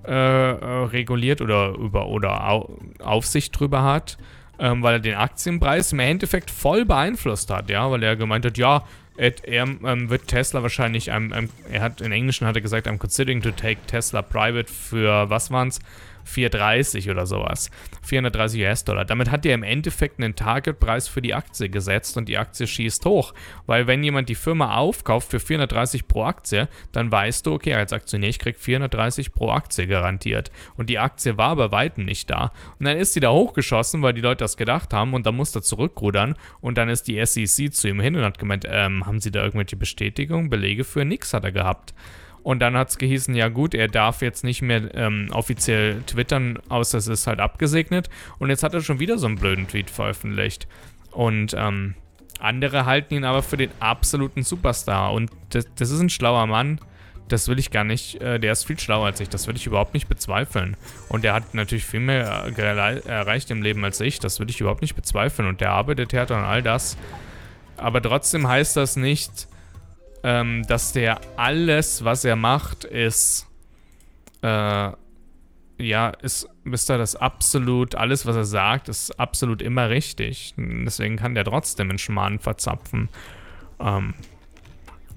äh, äh, reguliert oder, über, oder Au Aufsicht drüber hat, ähm, weil er den Aktienpreis im Endeffekt voll beeinflusst hat, ja, weil er gemeint hat, ja, er ähm, wird Tesla wahrscheinlich, ähm, er hat in Englischen hat er gesagt, I'm considering to take Tesla private für, was waren's? 430 oder sowas. 430 US-Dollar. Damit hat er im Endeffekt einen Targetpreis für die Aktie gesetzt und die Aktie schießt hoch. Weil wenn jemand die Firma aufkauft für 430 pro Aktie, dann weißt du, okay, als Aktionär, ich krieg 430 pro Aktie garantiert. Und die Aktie war bei Weitem nicht da. Und dann ist sie da hochgeschossen, weil die Leute das gedacht haben und dann musste er zurückrudern. Und dann ist die SEC zu ihm hin und hat gemeint, ähm, haben Sie da irgendwelche Bestätigungen, Belege für? Nix hat er gehabt. Und dann hat es gehießen, ja gut, er darf jetzt nicht mehr ähm, offiziell twittern, außer es ist halt abgesegnet. Und jetzt hat er schon wieder so einen blöden Tweet veröffentlicht. Und ähm, andere halten ihn aber für den absoluten Superstar. Und das, das ist ein schlauer Mann. Das will ich gar nicht. Äh, der ist viel schlauer als ich. Das will ich überhaupt nicht bezweifeln. Und der hat natürlich viel mehr erreicht im Leben als ich. Das will ich überhaupt nicht bezweifeln. Und der arbeitet hart an all das. Aber trotzdem heißt das nicht, ähm, dass der alles, was er macht, ist, äh, ja, ist, ist da das absolut, alles, was er sagt, ist absolut immer richtig. Deswegen kann der trotzdem in Schmarrn verzapfen. Ähm,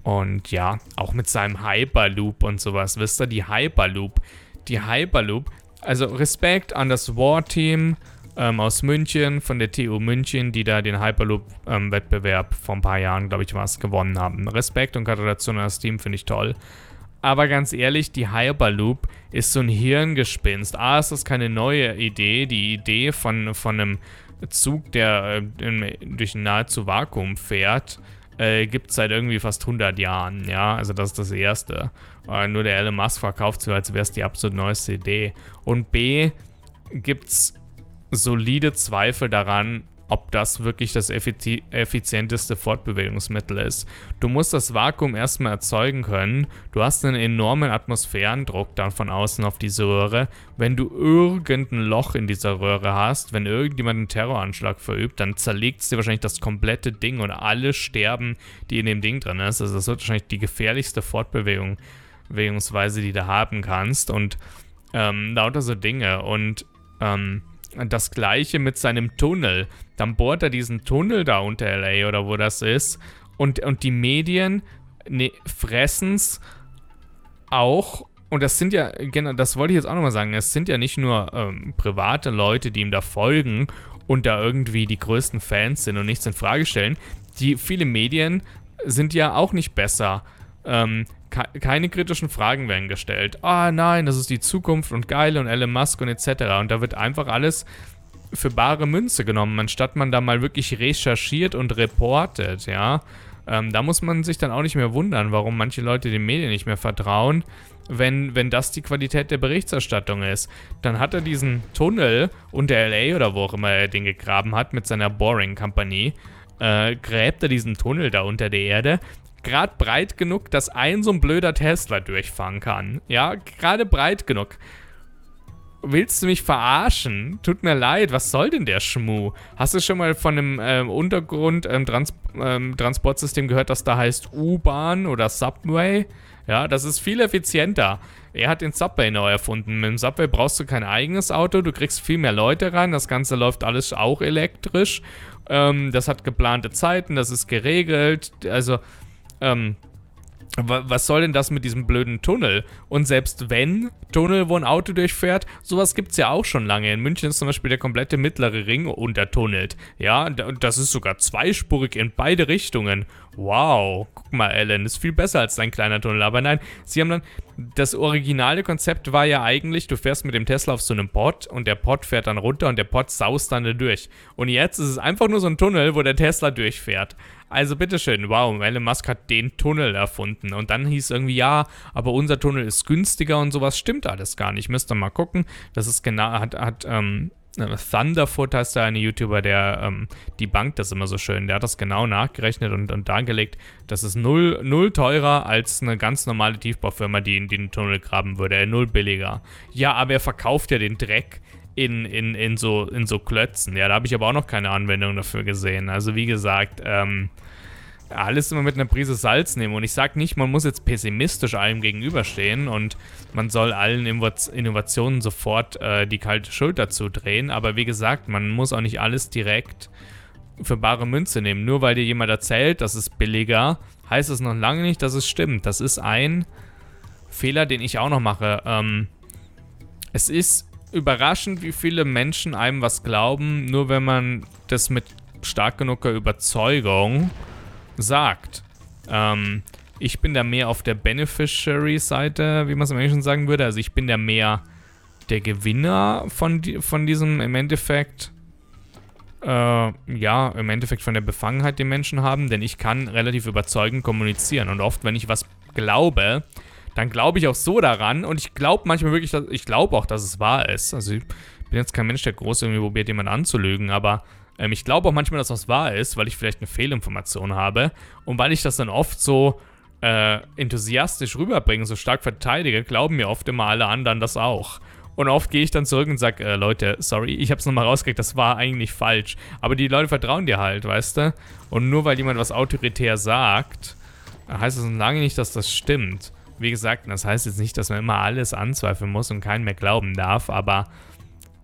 und ja, auch mit seinem Hyperloop und sowas. Wisst ihr, die Hyperloop. Die Hyperloop. Also Respekt an das War-Team ähm, aus München, von der TU München, die da den Hyperloop-Wettbewerb ähm, vor ein paar Jahren, glaube ich, was gewonnen haben. Respekt und Gratulation an das Team finde ich toll. Aber ganz ehrlich, die Hyperloop ist so ein Hirngespinst. A, ist das keine neue Idee. Die Idee von, von einem Zug, der äh, durch ein nahezu Vakuum fährt, äh, gibt es seit irgendwie fast 100 Jahren. Ja, also das ist das Erste. Äh, nur der Elon Musk verkauft so, als wäre es die absolut neueste Idee. Und B, gibt es solide Zweifel daran, ob das wirklich das effizi effizienteste Fortbewegungsmittel ist. Du musst das Vakuum erstmal erzeugen können. Du hast einen enormen Atmosphärendruck dann von außen auf diese Röhre. Wenn du irgendein Loch in dieser Röhre hast, wenn irgendjemand einen Terroranschlag verübt, dann zerlegt es dir wahrscheinlich das komplette Ding und alle sterben, die in dem Ding drin ist. Also das wird wahrscheinlich die gefährlichste Fortbewegungsweise, die du haben kannst. Und ähm, lauter so Dinge. Und ähm, das gleiche mit seinem Tunnel. Dann bohrt er diesen Tunnel da unter LA oder wo das ist. Und, und die Medien ne, fressen es auch. Und das sind ja, genau, das wollte ich jetzt auch nochmal sagen, es sind ja nicht nur ähm, private Leute, die ihm da folgen und da irgendwie die größten Fans sind und nichts in Frage stellen. Die viele Medien sind ja auch nicht besser. Ähm, keine kritischen Fragen werden gestellt. Ah, nein, das ist die Zukunft und geil und Elon Musk und etc. Und da wird einfach alles für bare Münze genommen, anstatt man da mal wirklich recherchiert und reportet, ja. Ähm, da muss man sich dann auch nicht mehr wundern, warum manche Leute den Medien nicht mehr vertrauen, wenn, wenn das die Qualität der Berichterstattung ist. Dann hat er diesen Tunnel unter LA oder wo auch immer er den gegraben hat mit seiner Boring-Kompanie. Äh, gräbt er diesen Tunnel da unter der Erde, gerade breit genug, dass ein so ein blöder Tesla durchfahren kann. Ja, gerade breit genug. Willst du mich verarschen? Tut mir leid, was soll denn der Schmu? Hast du schon mal von einem ähm, Untergrund ähm, ähm, gehört, das da heißt U-Bahn oder Subway? Ja, das ist viel effizienter. Er hat den Subway neu erfunden. Mit dem Subway brauchst du kein eigenes Auto, du kriegst viel mehr Leute rein, das Ganze läuft alles auch elektrisch. Ähm, das hat geplante Zeiten, das ist geregelt. Also, ähm, was soll denn das mit diesem blöden Tunnel? Und selbst wenn Tunnel, wo ein Auto durchfährt, sowas gibt es ja auch schon lange. In München ist zum Beispiel der komplette mittlere Ring untertunnelt. Ja, und das ist sogar zweispurig in beide Richtungen. Wow, guck mal, Alan, ist viel besser als dein kleiner Tunnel. Aber nein, sie haben dann, das originale Konzept war ja eigentlich, du fährst mit dem Tesla auf so einem Pod und der Pod fährt dann runter und der Pod saust dann da durch. Und jetzt ist es einfach nur so ein Tunnel, wo der Tesla durchfährt. Also bitteschön, wow, Elon Musk hat den Tunnel erfunden. Und dann hieß irgendwie, ja, aber unser Tunnel ist günstiger und sowas stimmt alles gar nicht. Müsst ihr mal gucken. Das ist genau, hat, hat, ähm, Thunderfoot heißt da eine YouTuber, der ähm, die Bank das immer so schön. Der hat das genau nachgerechnet und, und dargelegt, das ist null, null teurer als eine ganz normale Tiefbaufirma, die in den Tunnel graben würde. Null billiger. Ja, aber er verkauft ja den Dreck in, in, in, so, in so Klötzen. Ja, da habe ich aber auch noch keine Anwendung dafür gesehen. Also wie gesagt, ähm, alles immer mit einer Prise Salz nehmen. Und ich sage nicht, man muss jetzt pessimistisch allem gegenüberstehen und man soll allen Innovationen sofort äh, die kalte Schulter zudrehen. Aber wie gesagt, man muss auch nicht alles direkt für bare Münze nehmen. Nur weil dir jemand erzählt, das ist billiger, heißt es noch lange nicht, dass es stimmt. Das ist ein Fehler, den ich auch noch mache. Ähm, es ist überraschend, wie viele Menschen einem was glauben, nur wenn man das mit stark genuger Überzeugung sagt. Ähm, ich bin da mehr auf der Beneficiary-Seite, wie man es im Englischen sagen würde. Also ich bin da mehr der Gewinner von, von diesem im Endeffekt, äh, ja, im Endeffekt von der Befangenheit, die Menschen haben, denn ich kann relativ überzeugend kommunizieren. Und oft, wenn ich was glaube, dann glaube ich auch so daran und ich glaube manchmal wirklich, dass, ich glaube auch, dass es wahr ist. Also ich bin jetzt kein Mensch, der groß irgendwie probiert, jemanden anzulügen, aber ähm, ich glaube auch manchmal, dass das wahr ist, weil ich vielleicht eine Fehlinformation habe und weil ich das dann oft so äh, enthusiastisch rüberbringe, so stark verteidige, glauben mir oft immer alle anderen das auch. Und oft gehe ich dann zurück und sage, äh, Leute, sorry, ich habe es nochmal rausgekriegt, das war eigentlich falsch. Aber die Leute vertrauen dir halt, weißt du? Und nur weil jemand was autoritär sagt, heißt das lange nicht, dass das stimmt. Wie gesagt, das heißt jetzt nicht, dass man immer alles anzweifeln muss und keinen mehr glauben darf, aber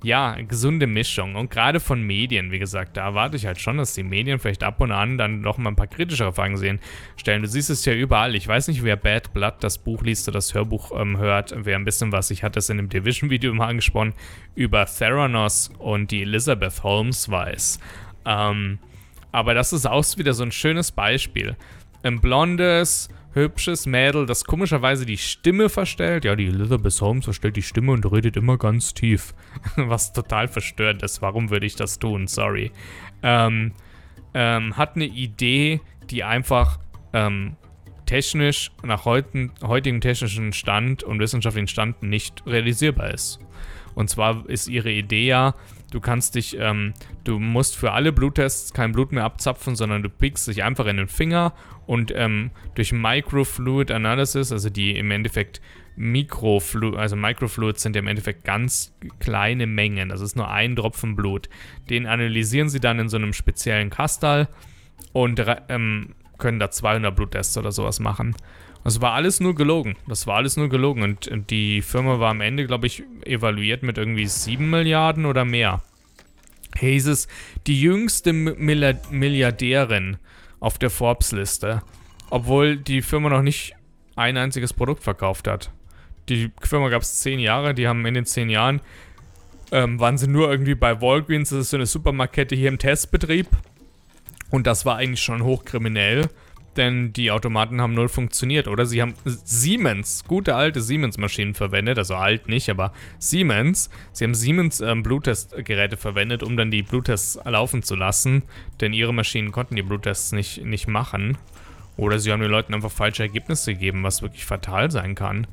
ja, gesunde Mischung. Und gerade von Medien, wie gesagt, da erwarte ich halt schon, dass die Medien vielleicht ab und an dann noch mal ein paar kritischere Fragen sehen, stellen. Du siehst es ja überall. Ich weiß nicht, wer Bad Blood das Buch liest oder das Hörbuch ähm, hört, wer ein bisschen was, ich hatte es in dem Division-Video mal angesprochen, über Theranos und die Elizabeth Holmes weiß. Ähm, aber das ist auch wieder so ein schönes Beispiel. Ein blondes, hübsches Mädel, das komischerweise die Stimme verstellt. Ja, die Elizabeth Holmes verstellt die Stimme und redet immer ganz tief. Was total verstörend ist. Warum würde ich das tun? Sorry. Ähm, ähm, hat eine Idee, die einfach ähm, technisch, nach heutigen, heutigem technischen Stand und wissenschaftlichen Stand nicht realisierbar ist. Und zwar ist ihre Idee ja, Du kannst dich, ähm, du musst für alle Bluttests kein Blut mehr abzapfen, sondern du pickst dich einfach in den Finger und ähm, durch Microfluid Analysis, also die im Endeffekt Mikrofluid, also Microfluids sind ja im Endeffekt ganz kleine Mengen, das ist nur ein Tropfen Blut. Den analysieren sie dann in so einem speziellen Kastal und ähm, können da 200 Bluttests oder sowas machen. Das war alles nur gelogen. Das war alles nur gelogen. Und die Firma war am Ende, glaube ich, evaluiert mit irgendwie 7 Milliarden oder mehr. Hieß es, die jüngste Milliardärin auf der Forbes-Liste. Obwohl die Firma noch nicht ein einziges Produkt verkauft hat. Die Firma gab es 10 Jahre. Die haben in den 10 Jahren, ähm, waren sie nur irgendwie bei Walgreens. Das ist so eine Supermarkette hier im Testbetrieb. Und das war eigentlich schon hochkriminell denn die Automaten haben null funktioniert. Oder sie haben Siemens, gute alte Siemens-Maschinen verwendet, also alt nicht, aber Siemens. Sie haben Siemens ähm, Bluttestgeräte verwendet, um dann die Bluttests laufen zu lassen, denn ihre Maschinen konnten die Bluttests nicht, nicht machen. Oder sie haben den Leuten einfach falsche Ergebnisse gegeben, was wirklich fatal sein kann.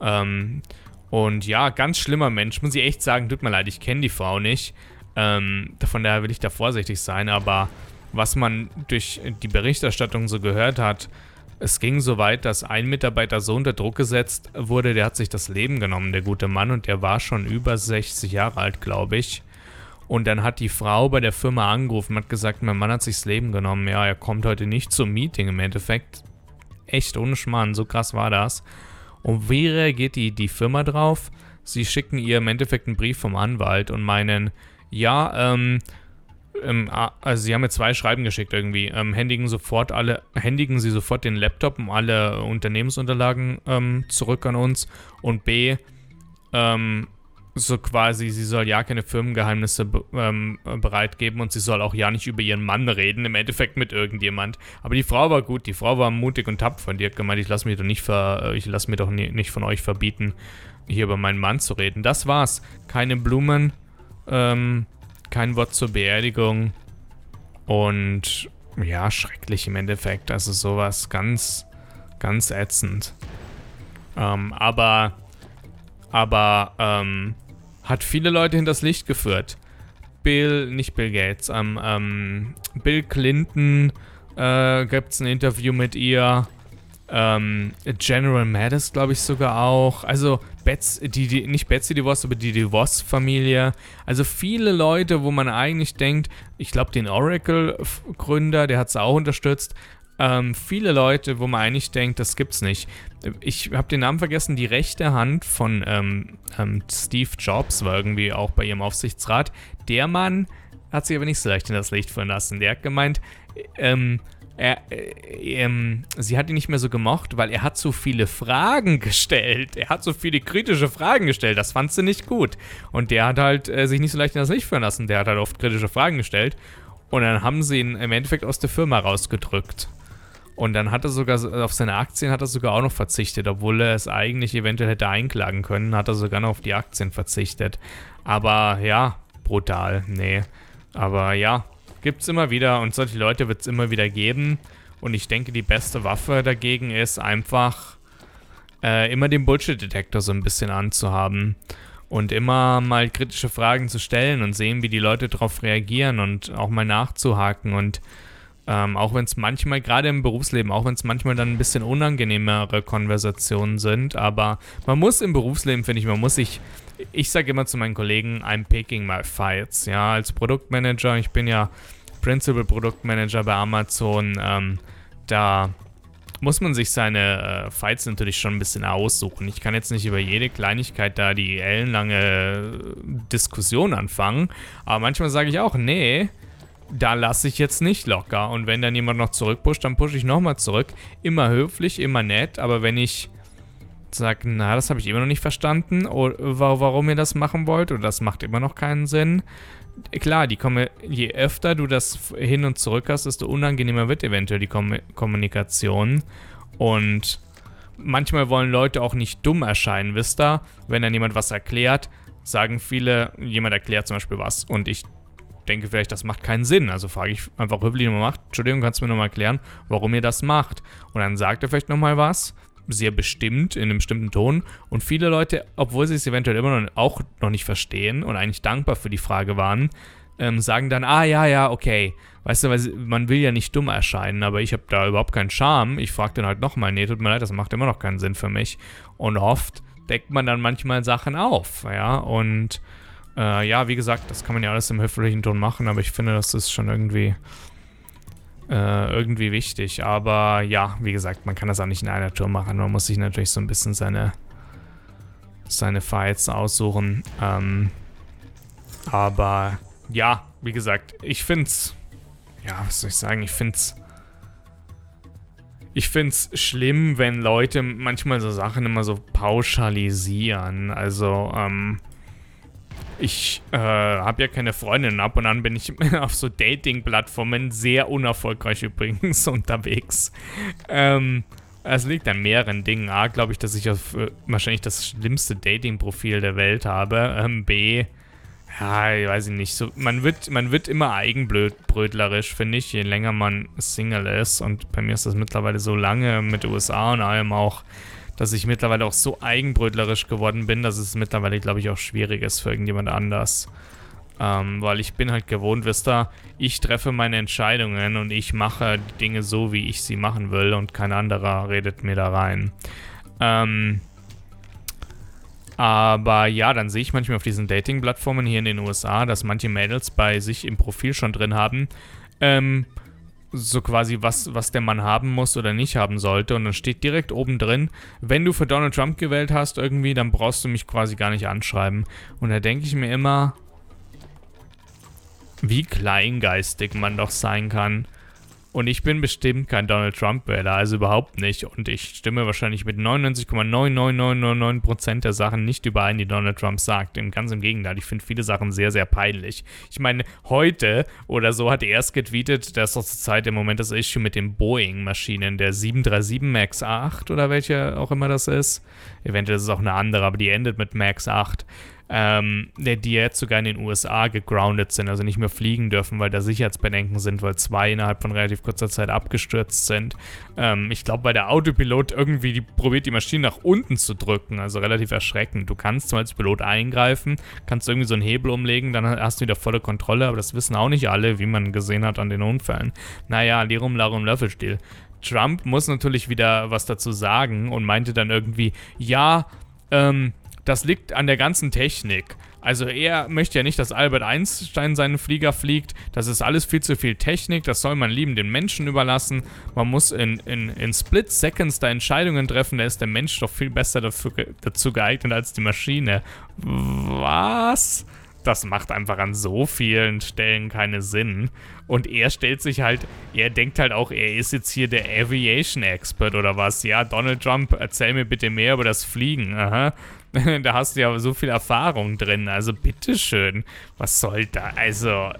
Ähm, und ja, ganz schlimmer Mensch, muss ich echt sagen, tut mir leid, ich kenne die Frau nicht. Ähm, von daher will ich da vorsichtig sein, aber was man durch die Berichterstattung so gehört hat, es ging so weit, dass ein Mitarbeiter so unter Druck gesetzt wurde, der hat sich das Leben genommen, der gute Mann, und der war schon über 60 Jahre alt, glaube ich. Und dann hat die Frau bei der Firma angerufen und hat gesagt, mein Mann hat sich das Leben genommen. Ja, er kommt heute nicht zum Meeting im Endeffekt. Echt ohne Schmarrn, so krass war das. Und wie reagiert die, die Firma drauf? Sie schicken ihr im Endeffekt einen Brief vom Anwalt und meinen, ja, ähm, ähm, also sie haben mir zwei Schreiben geschickt irgendwie. Ähm, händigen sofort alle, händigen sie sofort den Laptop und alle Unternehmensunterlagen ähm, zurück an uns. Und B, ähm, so quasi, sie soll ja keine Firmengeheimnisse ähm, bereitgeben und sie soll auch ja nicht über ihren Mann reden, im Endeffekt mit irgendjemand. Aber die Frau war gut, die Frau war mutig und tapfer und die hat gemeint, ich lasse mich doch nicht ver, ich lasse mir doch nie, nicht von euch verbieten, hier über meinen Mann zu reden. Das war's. Keine Blumen, ähm, kein Wort zur Beerdigung. Und ja, schrecklich im Endeffekt. Also sowas ganz, ganz ätzend. Ähm, aber, aber, ähm, hat viele Leute hinters Licht geführt. Bill, nicht Bill Gates, ähm, ähm, Bill Clinton, äh, gibt es ein Interview mit ihr. Ähm, General Mattis, glaube ich, sogar auch. Also Betz, die, die, nicht Betsy DeVos, aber die DeVos-Familie. Also viele Leute, wo man eigentlich denkt, ich glaube, den Oracle-Gründer, der hat es auch unterstützt. Ähm, viele Leute, wo man eigentlich denkt, das gibt's nicht. Ich habe den Namen vergessen, die rechte Hand von ähm, ähm, Steve Jobs war irgendwie auch bei ihrem Aufsichtsrat. Der Mann hat sich aber nicht so leicht in das Licht führen lassen. Der hat gemeint, ähm, er, äh, ähm, sie hat ihn nicht mehr so gemocht, weil er hat so viele Fragen gestellt. Er hat so viele kritische Fragen gestellt. Das fand sie nicht gut. Und der hat halt äh, sich nicht so leicht in das Licht führen lassen. Der hat halt oft kritische Fragen gestellt. Und dann haben sie ihn im Endeffekt aus der Firma rausgedrückt. Und dann hat er sogar auf seine Aktien hat er sogar auch noch verzichtet, obwohl er es eigentlich eventuell hätte einklagen können, hat er sogar noch auf die Aktien verzichtet. Aber ja, brutal, nee. Aber ja, Gibt es immer wieder und solche Leute wird es immer wieder geben. Und ich denke, die beste Waffe dagegen ist einfach äh, immer den Bullshit-Detektor so ein bisschen anzuhaben. Und immer mal kritische Fragen zu stellen und sehen, wie die Leute darauf reagieren und auch mal nachzuhaken. Und ähm, auch wenn es manchmal, gerade im Berufsleben, auch wenn es manchmal dann ein bisschen unangenehmere Konversationen sind, aber man muss im Berufsleben, finde ich, man muss sich ich sage immer zu meinen Kollegen, I'm picking my fights. Ja, als Produktmanager, ich bin ja Principal Produktmanager bei Amazon, ähm, da muss man sich seine äh, Fights natürlich schon ein bisschen aussuchen. Ich kann jetzt nicht über jede Kleinigkeit da die ellenlange Diskussion anfangen, aber manchmal sage ich auch, nee, da lasse ich jetzt nicht locker. Und wenn dann jemand noch zurückpusht, dann pushe ich nochmal zurück. Immer höflich, immer nett, aber wenn ich sagt, na, das habe ich immer noch nicht verstanden, oder warum ihr das machen wollt, oder das macht immer noch keinen Sinn. Klar, die komme, je öfter du das hin und zurück hast, desto unangenehmer wird eventuell die Kom Kommunikation. Und manchmal wollen Leute auch nicht dumm erscheinen, wisst ihr? Wenn dann jemand was erklärt, sagen viele, jemand erklärt zum Beispiel was und ich denke vielleicht, das macht keinen Sinn. Also frage ich einfach höflich nochmal, Entschuldigung, kannst du mir nochmal erklären, warum ihr das macht? Und dann sagt er vielleicht nochmal was sehr bestimmt in einem bestimmten Ton und viele Leute, obwohl sie es eventuell immer noch auch noch nicht verstehen und eigentlich dankbar für die Frage waren, ähm, sagen dann, ah ja, ja, okay. Weißt du, weil man will ja nicht dumm erscheinen, aber ich habe da überhaupt keinen Charme. Ich frage dann halt nochmal, nee, tut mir leid, das macht immer noch keinen Sinn für mich. Und oft deckt man dann manchmal Sachen auf, ja, und äh, ja, wie gesagt, das kann man ja alles im höflichen Ton machen, aber ich finde, das ist schon irgendwie äh, irgendwie wichtig. Aber ja, wie gesagt, man kann das auch nicht in einer Tour machen. Man muss sich natürlich so ein bisschen seine, seine Fights aussuchen. Ähm, aber ja, wie gesagt, ich find's. Ja, was soll ich sagen? Ich find's. Ich find's schlimm, wenn Leute manchmal so Sachen immer so pauschalisieren. Also, ähm ich äh, habe ja keine Freundin. Ab und an bin ich auf so Dating-Plattformen sehr unerfolgreich übrigens unterwegs. Ähm, es liegt an mehreren Dingen. A, glaube ich, dass ich auf, äh, wahrscheinlich das schlimmste Dating-Profil der Welt habe. Ähm, B, ja, ich weiß nicht. So, man, wird, man wird immer eigenbrötlerisch, finde ich, je länger man Single ist. Und bei mir ist das mittlerweile so lange mit USA und allem auch dass ich mittlerweile auch so eigenbrötlerisch geworden bin, dass es mittlerweile, glaube ich, auch schwierig ist für irgendjemand anders. Ähm, weil ich bin halt gewohnt, wisst ihr, ich treffe meine Entscheidungen und ich mache Dinge so, wie ich sie machen will und kein anderer redet mir da rein. Ähm, aber ja, dann sehe ich manchmal auf diesen Dating-Plattformen hier in den USA, dass manche Mädels bei sich im Profil schon drin haben, ähm, so quasi, was, was der Mann haben muss oder nicht haben sollte. Und dann steht direkt oben drin, wenn du für Donald Trump gewählt hast irgendwie, dann brauchst du mich quasi gar nicht anschreiben. Und da denke ich mir immer, wie kleingeistig man doch sein kann. Und ich bin bestimmt kein Donald Trump-Wähler, also überhaupt nicht. Und ich stimme wahrscheinlich mit 99,99999% der Sachen nicht überein, die Donald Trump sagt. Im ganz im Gegenteil, ich finde viele Sachen sehr, sehr peinlich. Ich meine, heute oder so hat er erst getweetet, dass doch zur Zeit im Moment das Issue mit den Boeing-Maschinen, der 737 MAX 8 oder welche auch immer das ist. Eventuell ist es auch eine andere, aber die endet mit MAX 8 ähm, die jetzt sogar in den USA gegroundet sind, also nicht mehr fliegen dürfen, weil da Sicherheitsbedenken sind, weil zwei innerhalb von relativ kurzer Zeit abgestürzt sind. Ähm, ich glaube, weil der Autopilot irgendwie die, probiert, die Maschine nach unten zu drücken, also relativ erschreckend. Du kannst zwar als Pilot eingreifen, kannst irgendwie so einen Hebel umlegen, dann hast du wieder volle Kontrolle, aber das wissen auch nicht alle, wie man gesehen hat an den Unfällen. Naja, Lirum Larum Löffelstiel. Trump muss natürlich wieder was dazu sagen und meinte dann irgendwie, ja, ähm, das liegt an der ganzen Technik. Also er möchte ja nicht, dass Albert Einstein seinen Flieger fliegt. Das ist alles viel zu viel Technik. Das soll man lieben den Menschen überlassen. Man muss in, in, in Split Seconds da Entscheidungen treffen. Da ist der Mensch doch viel besser dafür, dazu geeignet als die Maschine. Was? das macht einfach an so vielen Stellen keinen Sinn. Und er stellt sich halt, er denkt halt auch, er ist jetzt hier der Aviation Expert oder was. Ja, Donald Trump, erzähl mir bitte mehr über das Fliegen. Aha. da hast du ja so viel Erfahrung drin. Also bitteschön. Was soll da? Also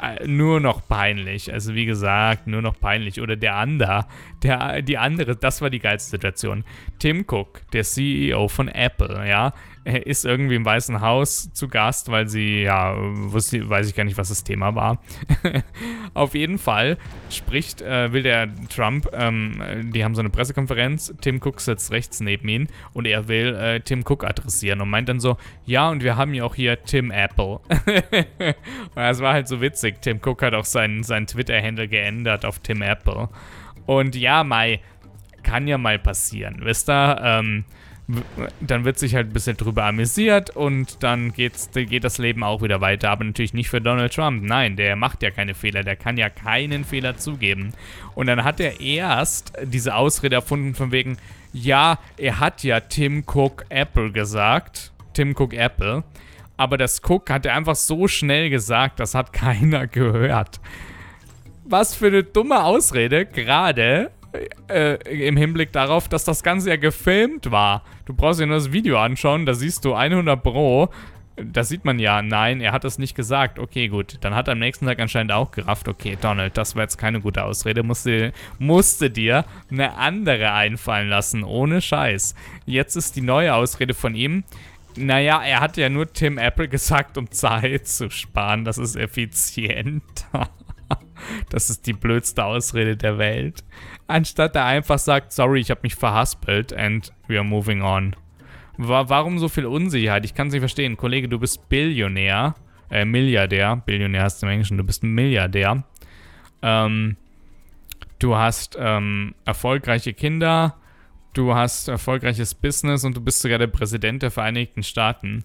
äh, nur noch peinlich. Also wie gesagt, nur noch peinlich. Oder der andere, der, die andere, das war die geilste Situation. Tim Cook, der CEO von Apple, ja, er ist irgendwie im Weißen Haus zu Gast, weil sie, ja, wusste, weiß ich gar nicht, was das Thema war. Auf jeden Fall spricht, äh, will der Trump, ähm, die haben so eine Pressekonferenz, Tim Cook sitzt rechts neben ihn und er will äh, Tim Cook adressieren und meint dann so, ja, und wir haben ja auch hier Tim Apple. und das war halt so witzig. Tim Cook hat auch seinen, seinen Twitter-Handle geändert auf Tim Apple. Und ja, Mai, kann ja mal passieren, wisst ihr? Ähm, dann wird sich halt ein bisschen drüber amüsiert und dann geht's, geht das Leben auch wieder weiter. Aber natürlich nicht für Donald Trump. Nein, der macht ja keine Fehler. Der kann ja keinen Fehler zugeben. Und dann hat er erst diese Ausrede erfunden von wegen, ja, er hat ja Tim Cook Apple gesagt. Tim Cook Apple. Aber das Cook hat er einfach so schnell gesagt, das hat keiner gehört. Was für eine dumme Ausrede, gerade äh, im Hinblick darauf, dass das Ganze ja gefilmt war. Du brauchst dir nur das Video anschauen, da siehst du 100 Pro. Da sieht man ja, nein, er hat das nicht gesagt. Okay, gut. Dann hat er am nächsten Tag anscheinend auch gerafft, okay, Donald, das war jetzt keine gute Ausrede. Musste, musste dir eine andere einfallen lassen, ohne Scheiß. Jetzt ist die neue Ausrede von ihm. Naja, er hat ja nur Tim Apple gesagt, um Zeit zu sparen. Das ist effizienter. das ist die blödste Ausrede der Welt. Anstatt er einfach sagt, sorry, ich habe mich verhaspelt and we are moving on. Warum so viel Unsicherheit? Ich kann es nicht verstehen. Kollege, du bist Billionär, äh, Milliardär. Billionär du im Englischen, du bist Milliardär. Ähm, du hast ähm, erfolgreiche Kinder, du hast erfolgreiches Business und du bist sogar der Präsident der Vereinigten Staaten.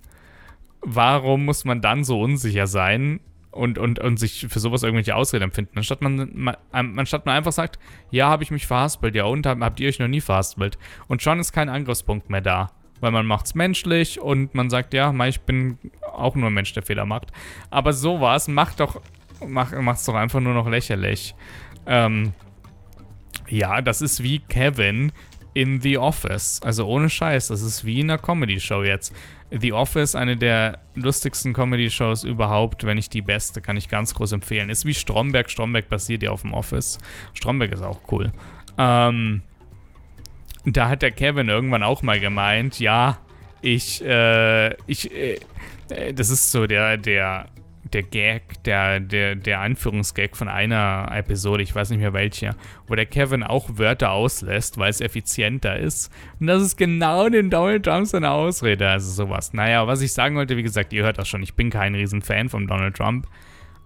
Warum muss man dann so unsicher sein und, und, und sich für sowas irgendwelche Ausreden empfinden? Anstatt man, man, anstatt man einfach sagt, ja, habe ich mich verhaspelt, ja, und habt ihr euch noch nie verhaspelt? Und schon ist kein Angriffspunkt mehr da. Weil man macht es menschlich und man sagt, ja, ich bin auch nur ein Mensch, der Fehler macht. Aber sowas macht doch, macht es doch einfach nur noch lächerlich. Ähm, ja, das ist wie Kevin in The Office. Also ohne Scheiß, das ist wie in einer Comedy-Show jetzt. The Office, eine der lustigsten Comedy-Shows überhaupt, wenn nicht die beste, kann ich ganz groß empfehlen. Ist wie Stromberg. Stromberg basiert ja auf dem Office. Stromberg ist auch cool. Ähm, da hat der Kevin irgendwann auch mal gemeint, ja, ich, äh, ich, äh, das ist so der, der der Gag, der, der, der Anführungsgag von einer Episode, ich weiß nicht mehr welche, wo der Kevin auch Wörter auslässt, weil es effizienter ist. Und das ist genau den Donald Trump seine Ausrede, also sowas. Naja, was ich sagen wollte, wie gesagt, ihr hört das schon, ich bin kein Riesenfan von Donald Trump.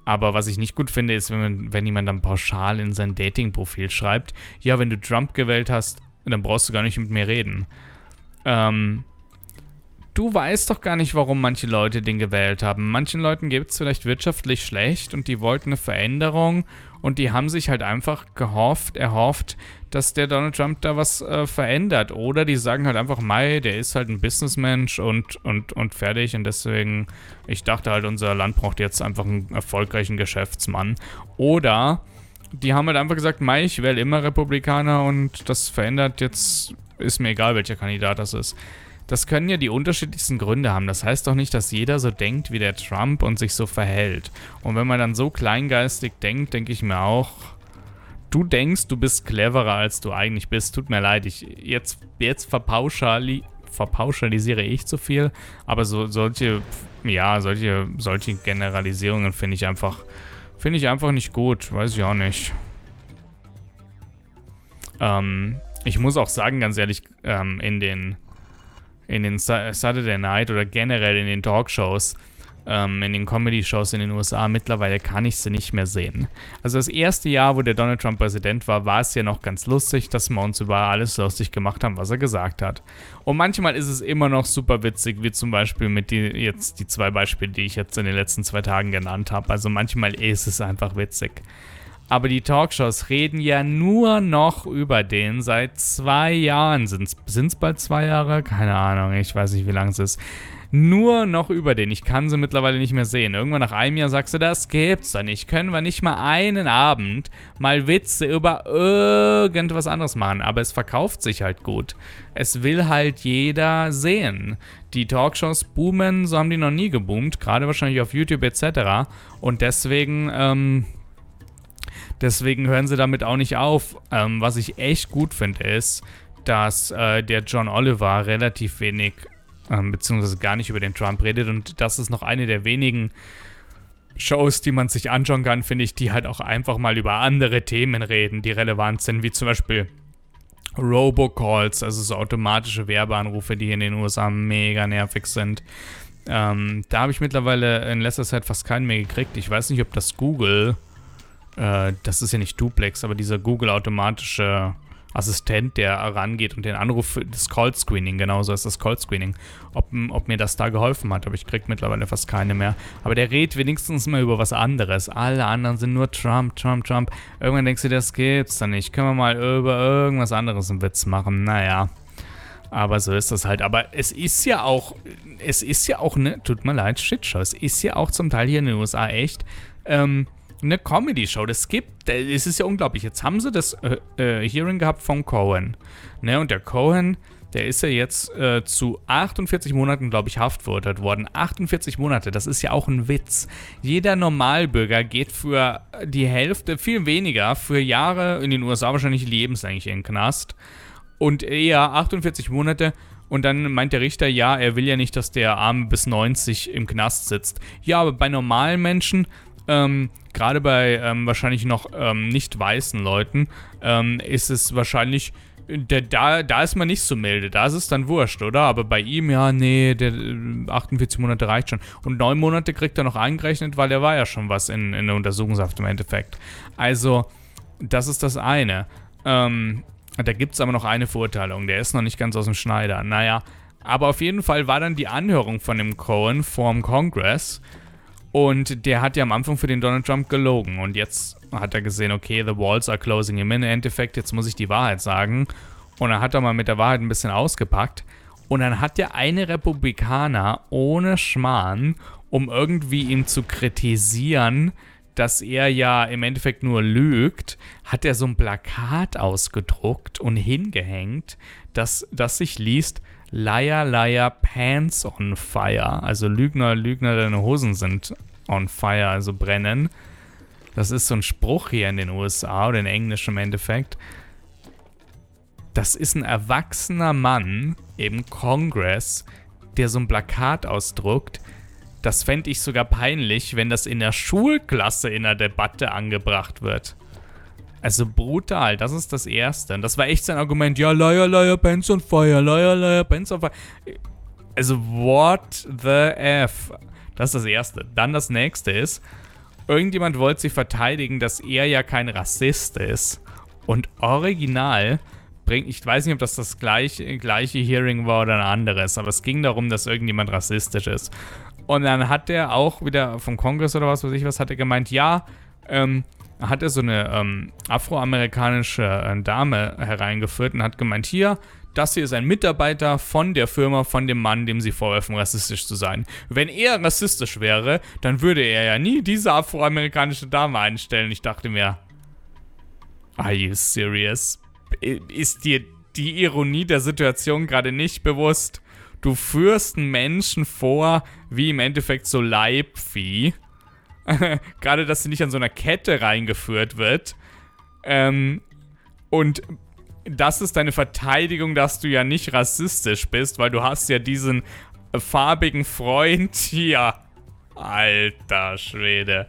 Aber was ich nicht gut finde, ist, wenn, man, wenn jemand dann pauschal in sein Dating-Profil schreibt, ja, wenn du Trump gewählt hast, dann brauchst du gar nicht mit mir reden. Ähm, du weißt doch gar nicht, warum manche Leute den gewählt haben. Manchen Leuten geht es vielleicht wirtschaftlich schlecht und die wollten eine Veränderung und die haben sich halt einfach gehofft, erhofft, dass der Donald Trump da was äh, verändert. Oder die sagen halt einfach, Mai, der ist halt ein Businessmensch und, und, und fertig. Und deswegen, ich dachte halt, unser Land braucht jetzt einfach einen erfolgreichen Geschäftsmann. Oder die haben halt einfach gesagt, Mai, ich wähle immer Republikaner und das verändert jetzt, ist mir egal, welcher Kandidat das ist. Das können ja die unterschiedlichsten Gründe haben. Das heißt doch nicht, dass jeder so denkt wie der Trump und sich so verhält. Und wenn man dann so kleingeistig denkt, denke ich mir auch, du denkst, du bist cleverer, als du eigentlich bist. Tut mir leid, ich jetzt, jetzt verpauschali verpauschalisiere ich zu viel, aber so solche, ja, solche, solche Generalisierungen finde ich einfach, finde ich einfach nicht gut. Weiß ich auch nicht. Ähm, ich muss auch sagen, ganz ehrlich, ähm, in den in den Saturday Night oder generell in den Talkshows, ähm, in den Comedy-Shows in den USA, mittlerweile kann ich sie nicht mehr sehen. Also das erste Jahr, wo der Donald Trump Präsident war, war es ja noch ganz lustig, dass wir uns über alles lustig gemacht haben, was er gesagt hat. Und manchmal ist es immer noch super witzig, wie zum Beispiel mit die, jetzt die zwei Beispiele, die ich jetzt in den letzten zwei Tagen genannt habe. Also manchmal ist es einfach witzig. Aber die Talkshows reden ja nur noch über den seit zwei Jahren. Sind es bald zwei Jahre? Keine Ahnung, ich weiß nicht, wie lange es ist. Nur noch über den. Ich kann sie mittlerweile nicht mehr sehen. Irgendwann nach einem Jahr sagst du, das gibt's doch nicht. Können wir nicht mal einen Abend mal Witze über irgendwas anderes machen. Aber es verkauft sich halt gut. Es will halt jeder sehen. Die Talkshows boomen, so haben die noch nie geboomt. Gerade wahrscheinlich auf YouTube etc. Und deswegen, ähm, Deswegen hören sie damit auch nicht auf. Ähm, was ich echt gut finde, ist, dass äh, der John Oliver relativ wenig, ähm, beziehungsweise gar nicht über den Trump redet. Und das ist noch eine der wenigen Shows, die man sich anschauen kann, finde ich, die halt auch einfach mal über andere Themen reden, die relevant sind, wie zum Beispiel Robocalls, also so automatische Werbeanrufe, die in den USA mega nervig sind. Ähm, da habe ich mittlerweile in letzter Zeit fast keinen mehr gekriegt. Ich weiß nicht, ob das Google äh, das ist ja nicht Duplex, aber dieser Google-automatische Assistent, der rangeht und den Anruf, das Call Screening, genauso ist das Call Screening, ob, ob mir das da geholfen hat, aber ich krieg mittlerweile fast keine mehr. Aber der redet wenigstens mal über was anderes. Alle anderen sind nur Trump, Trump, Trump. Irgendwann denkst du, das gibt's dann nicht. Können wir mal über irgendwas anderes einen Witz machen? Naja. Aber so ist das halt. Aber es ist ja auch, es ist ja auch, ne, tut mir leid, Shitshow. Es ist ja auch zum Teil hier in den USA echt, ähm, eine Comedy-Show. Das gibt, es ist ja unglaublich. Jetzt haben sie das äh, äh, Hearing gehabt von Cohen. Ne? Und der Cohen, der ist ja jetzt äh, zu 48 Monaten, glaube ich, haftverurteilt worden. 48 Monate, das ist ja auch ein Witz. Jeder Normalbürger geht für die Hälfte, viel weniger, für Jahre in den USA wahrscheinlich lebenslänglich in den Knast. Und eher 48 Monate. Und dann meint der Richter, ja, er will ja nicht, dass der Arme bis 90 im Knast sitzt. Ja, aber bei normalen Menschen ähm, gerade bei ähm, wahrscheinlich noch ähm, nicht weißen Leuten, ähm, ist es wahrscheinlich der, da, da ist man nicht so milde, da ist es dann wurscht, oder? Aber bei ihm, ja, nee, der 48 äh, Monate reicht schon. Und neun Monate kriegt er noch eingerechnet, weil er war ja schon was in, in der Untersuchungshaft im Endeffekt. Also, das ist das eine. Ähm, da gibt es aber noch eine Verurteilung, der ist noch nicht ganz aus dem Schneider. Naja, aber auf jeden Fall war dann die Anhörung von dem Cohen vorm Congress. Und der hat ja am Anfang für den Donald Trump gelogen. Und jetzt hat er gesehen, okay, the walls are closing him in. Im Endeffekt, jetzt muss ich die Wahrheit sagen. Und dann hat er mal mit der Wahrheit ein bisschen ausgepackt. Und dann hat der eine Republikaner ohne Schmarrn, um irgendwie ihn zu kritisieren, dass er ja im Endeffekt nur lügt, hat er so ein Plakat ausgedruckt und hingehängt, dass das sich liest, Liar, Liar, Pants on Fire. Also Lügner, Lügner, deine Hosen sind on fire, also brennen. Das ist so ein Spruch hier in den USA oder in Englisch im Endeffekt. Das ist ein erwachsener Mann im Kongress, der so ein Plakat ausdruckt. Das fände ich sogar peinlich, wenn das in der Schulklasse in der Debatte angebracht wird. Also brutal, das ist das Erste. Und das war echt sein Argument. Ja, Liar, Liar, Pants on Fire, Liar, Liar, Pants on Fire. Also, what the F? Das ist das Erste. Dann das Nächste ist, irgendjemand wollte sich verteidigen, dass er ja kein Rassist ist. Und original bringt, ich weiß nicht, ob das das gleiche, gleiche Hearing war oder ein anderes, aber es ging darum, dass irgendjemand rassistisch ist. Und dann hat er auch wieder vom Kongress oder was weiß ich was, hat er gemeint, ja, ähm, hat er so eine ähm, afroamerikanische äh, Dame hereingeführt und hat gemeint, hier, das hier ist ein Mitarbeiter von der Firma, von dem Mann, dem sie vorwerfen, rassistisch zu sein. Wenn er rassistisch wäre, dann würde er ja nie diese afroamerikanische Dame einstellen. Ich dachte mir, are you serious? Ist dir die Ironie der Situation gerade nicht bewusst? Du führst einen Menschen vor, wie im Endeffekt so Leibvieh Gerade, dass sie nicht an so einer Kette reingeführt wird. Ähm, und das ist deine Verteidigung, dass du ja nicht rassistisch bist, weil du hast ja diesen farbigen Freund hier. Alter Schwede.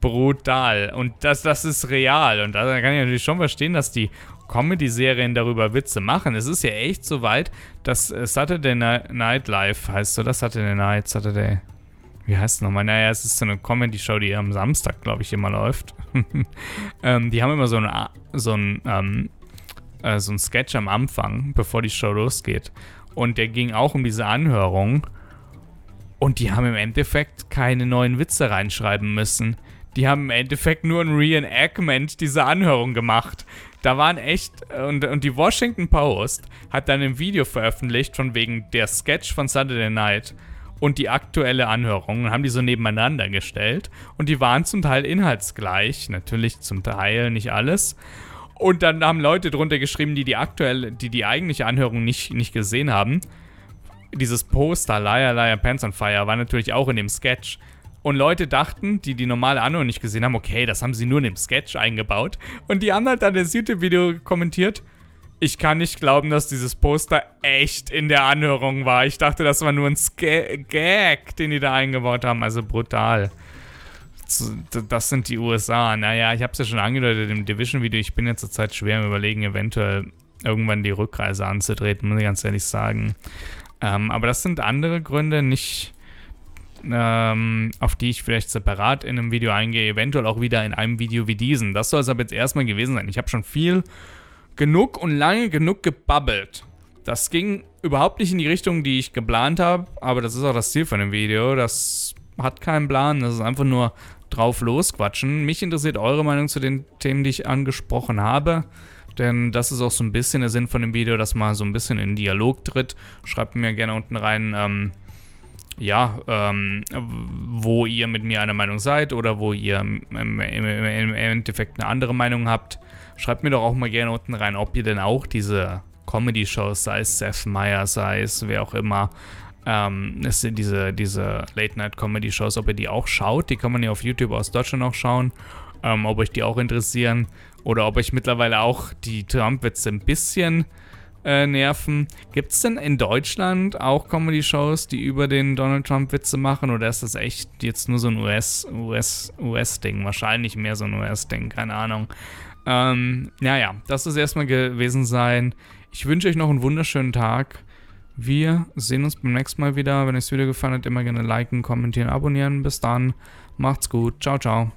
Brutal. Und das, das ist real. Und da kann ich natürlich schon verstehen, dass die Comedy-Serien darüber Witze machen. Es ist ja echt so weit, dass Saturday Night Live heißt so, das Saturday Night, Saturday wie heißt es nochmal? Naja, es ist so eine Comedy-Show, die am Samstag, glaube ich, immer läuft. ähm, die haben immer so, eine, so, ein, ähm, äh, so ein Sketch am Anfang, bevor die Show losgeht. Und der ging auch um diese Anhörung. Und die haben im Endeffekt keine neuen Witze reinschreiben müssen. Die haben im Endeffekt nur ein Reenactment dieser Anhörung gemacht. Da waren echt, und, und die Washington Post hat dann ein Video veröffentlicht von wegen der Sketch von Saturday Night und die aktuelle Anhörung und haben die so nebeneinander gestellt. Und die waren zum Teil inhaltsgleich, natürlich zum Teil nicht alles. Und dann haben Leute drunter geschrieben, die die aktuelle, die die eigentliche Anhörung nicht, nicht gesehen haben. Dieses Poster, Liar, Liar, Pants on Fire, war natürlich auch in dem Sketch. Und Leute dachten, die die normale Anhörung nicht gesehen haben, okay, das haben sie nur in dem Sketch eingebaut. Und die haben halt dann das YouTube-Video kommentiert, ich kann nicht glauben, dass dieses Poster echt in der Anhörung war. Ich dachte, das war nur ein Gag, den die da eingebaut haben. Also brutal. Das sind die USA. Naja, ich habe es ja schon angedeutet im Division-Video. Ich bin ja zurzeit schwer im Überlegen, eventuell irgendwann die Rückreise anzutreten, muss ich ganz ehrlich sagen. Ähm, aber das sind andere Gründe, nicht ähm, auf die ich vielleicht separat in einem Video eingehe, eventuell auch wieder in einem Video wie diesen. Das soll es aber jetzt erstmal gewesen sein. Ich habe schon viel genug und lange genug gebabbelt. Das ging überhaupt nicht in die Richtung, die ich geplant habe, aber das ist auch das Ziel von dem Video. Das hat keinen Plan, das ist einfach nur drauf losquatschen. Mich interessiert eure Meinung zu den Themen, die ich angesprochen habe. Denn das ist auch so ein bisschen der Sinn von dem Video, dass man so ein bisschen in Dialog tritt. Schreibt mir gerne unten rein, ähm, ja, ähm, wo ihr mit mir einer Meinung seid oder wo ihr im, im, im Endeffekt eine andere Meinung habt. Schreibt mir doch auch mal gerne unten rein, ob ihr denn auch diese Comedy-Shows, sei es Seth Meyer, sei es wer auch immer, ähm, es sind diese, diese Late-Night-Comedy-Shows, ob ihr die auch schaut. Die kann man ja auf YouTube aus Deutschland auch schauen. Ähm, ob euch die auch interessieren oder ob euch mittlerweile auch die Trump-Witze ein bisschen äh, nerven. Gibt es denn in Deutschland auch Comedy-Shows, die über den Donald Trump Witze machen? Oder ist das echt jetzt nur so ein US, US, US-Ding? Wahrscheinlich mehr so ein US-Ding, keine Ahnung. Ähm, naja, das ist erstmal gewesen sein. Ich wünsche euch noch einen wunderschönen Tag. Wir sehen uns beim nächsten Mal wieder. Wenn euch das Video gefallen hat, immer gerne liken, kommentieren, abonnieren. Bis dann. Macht's gut. Ciao, ciao.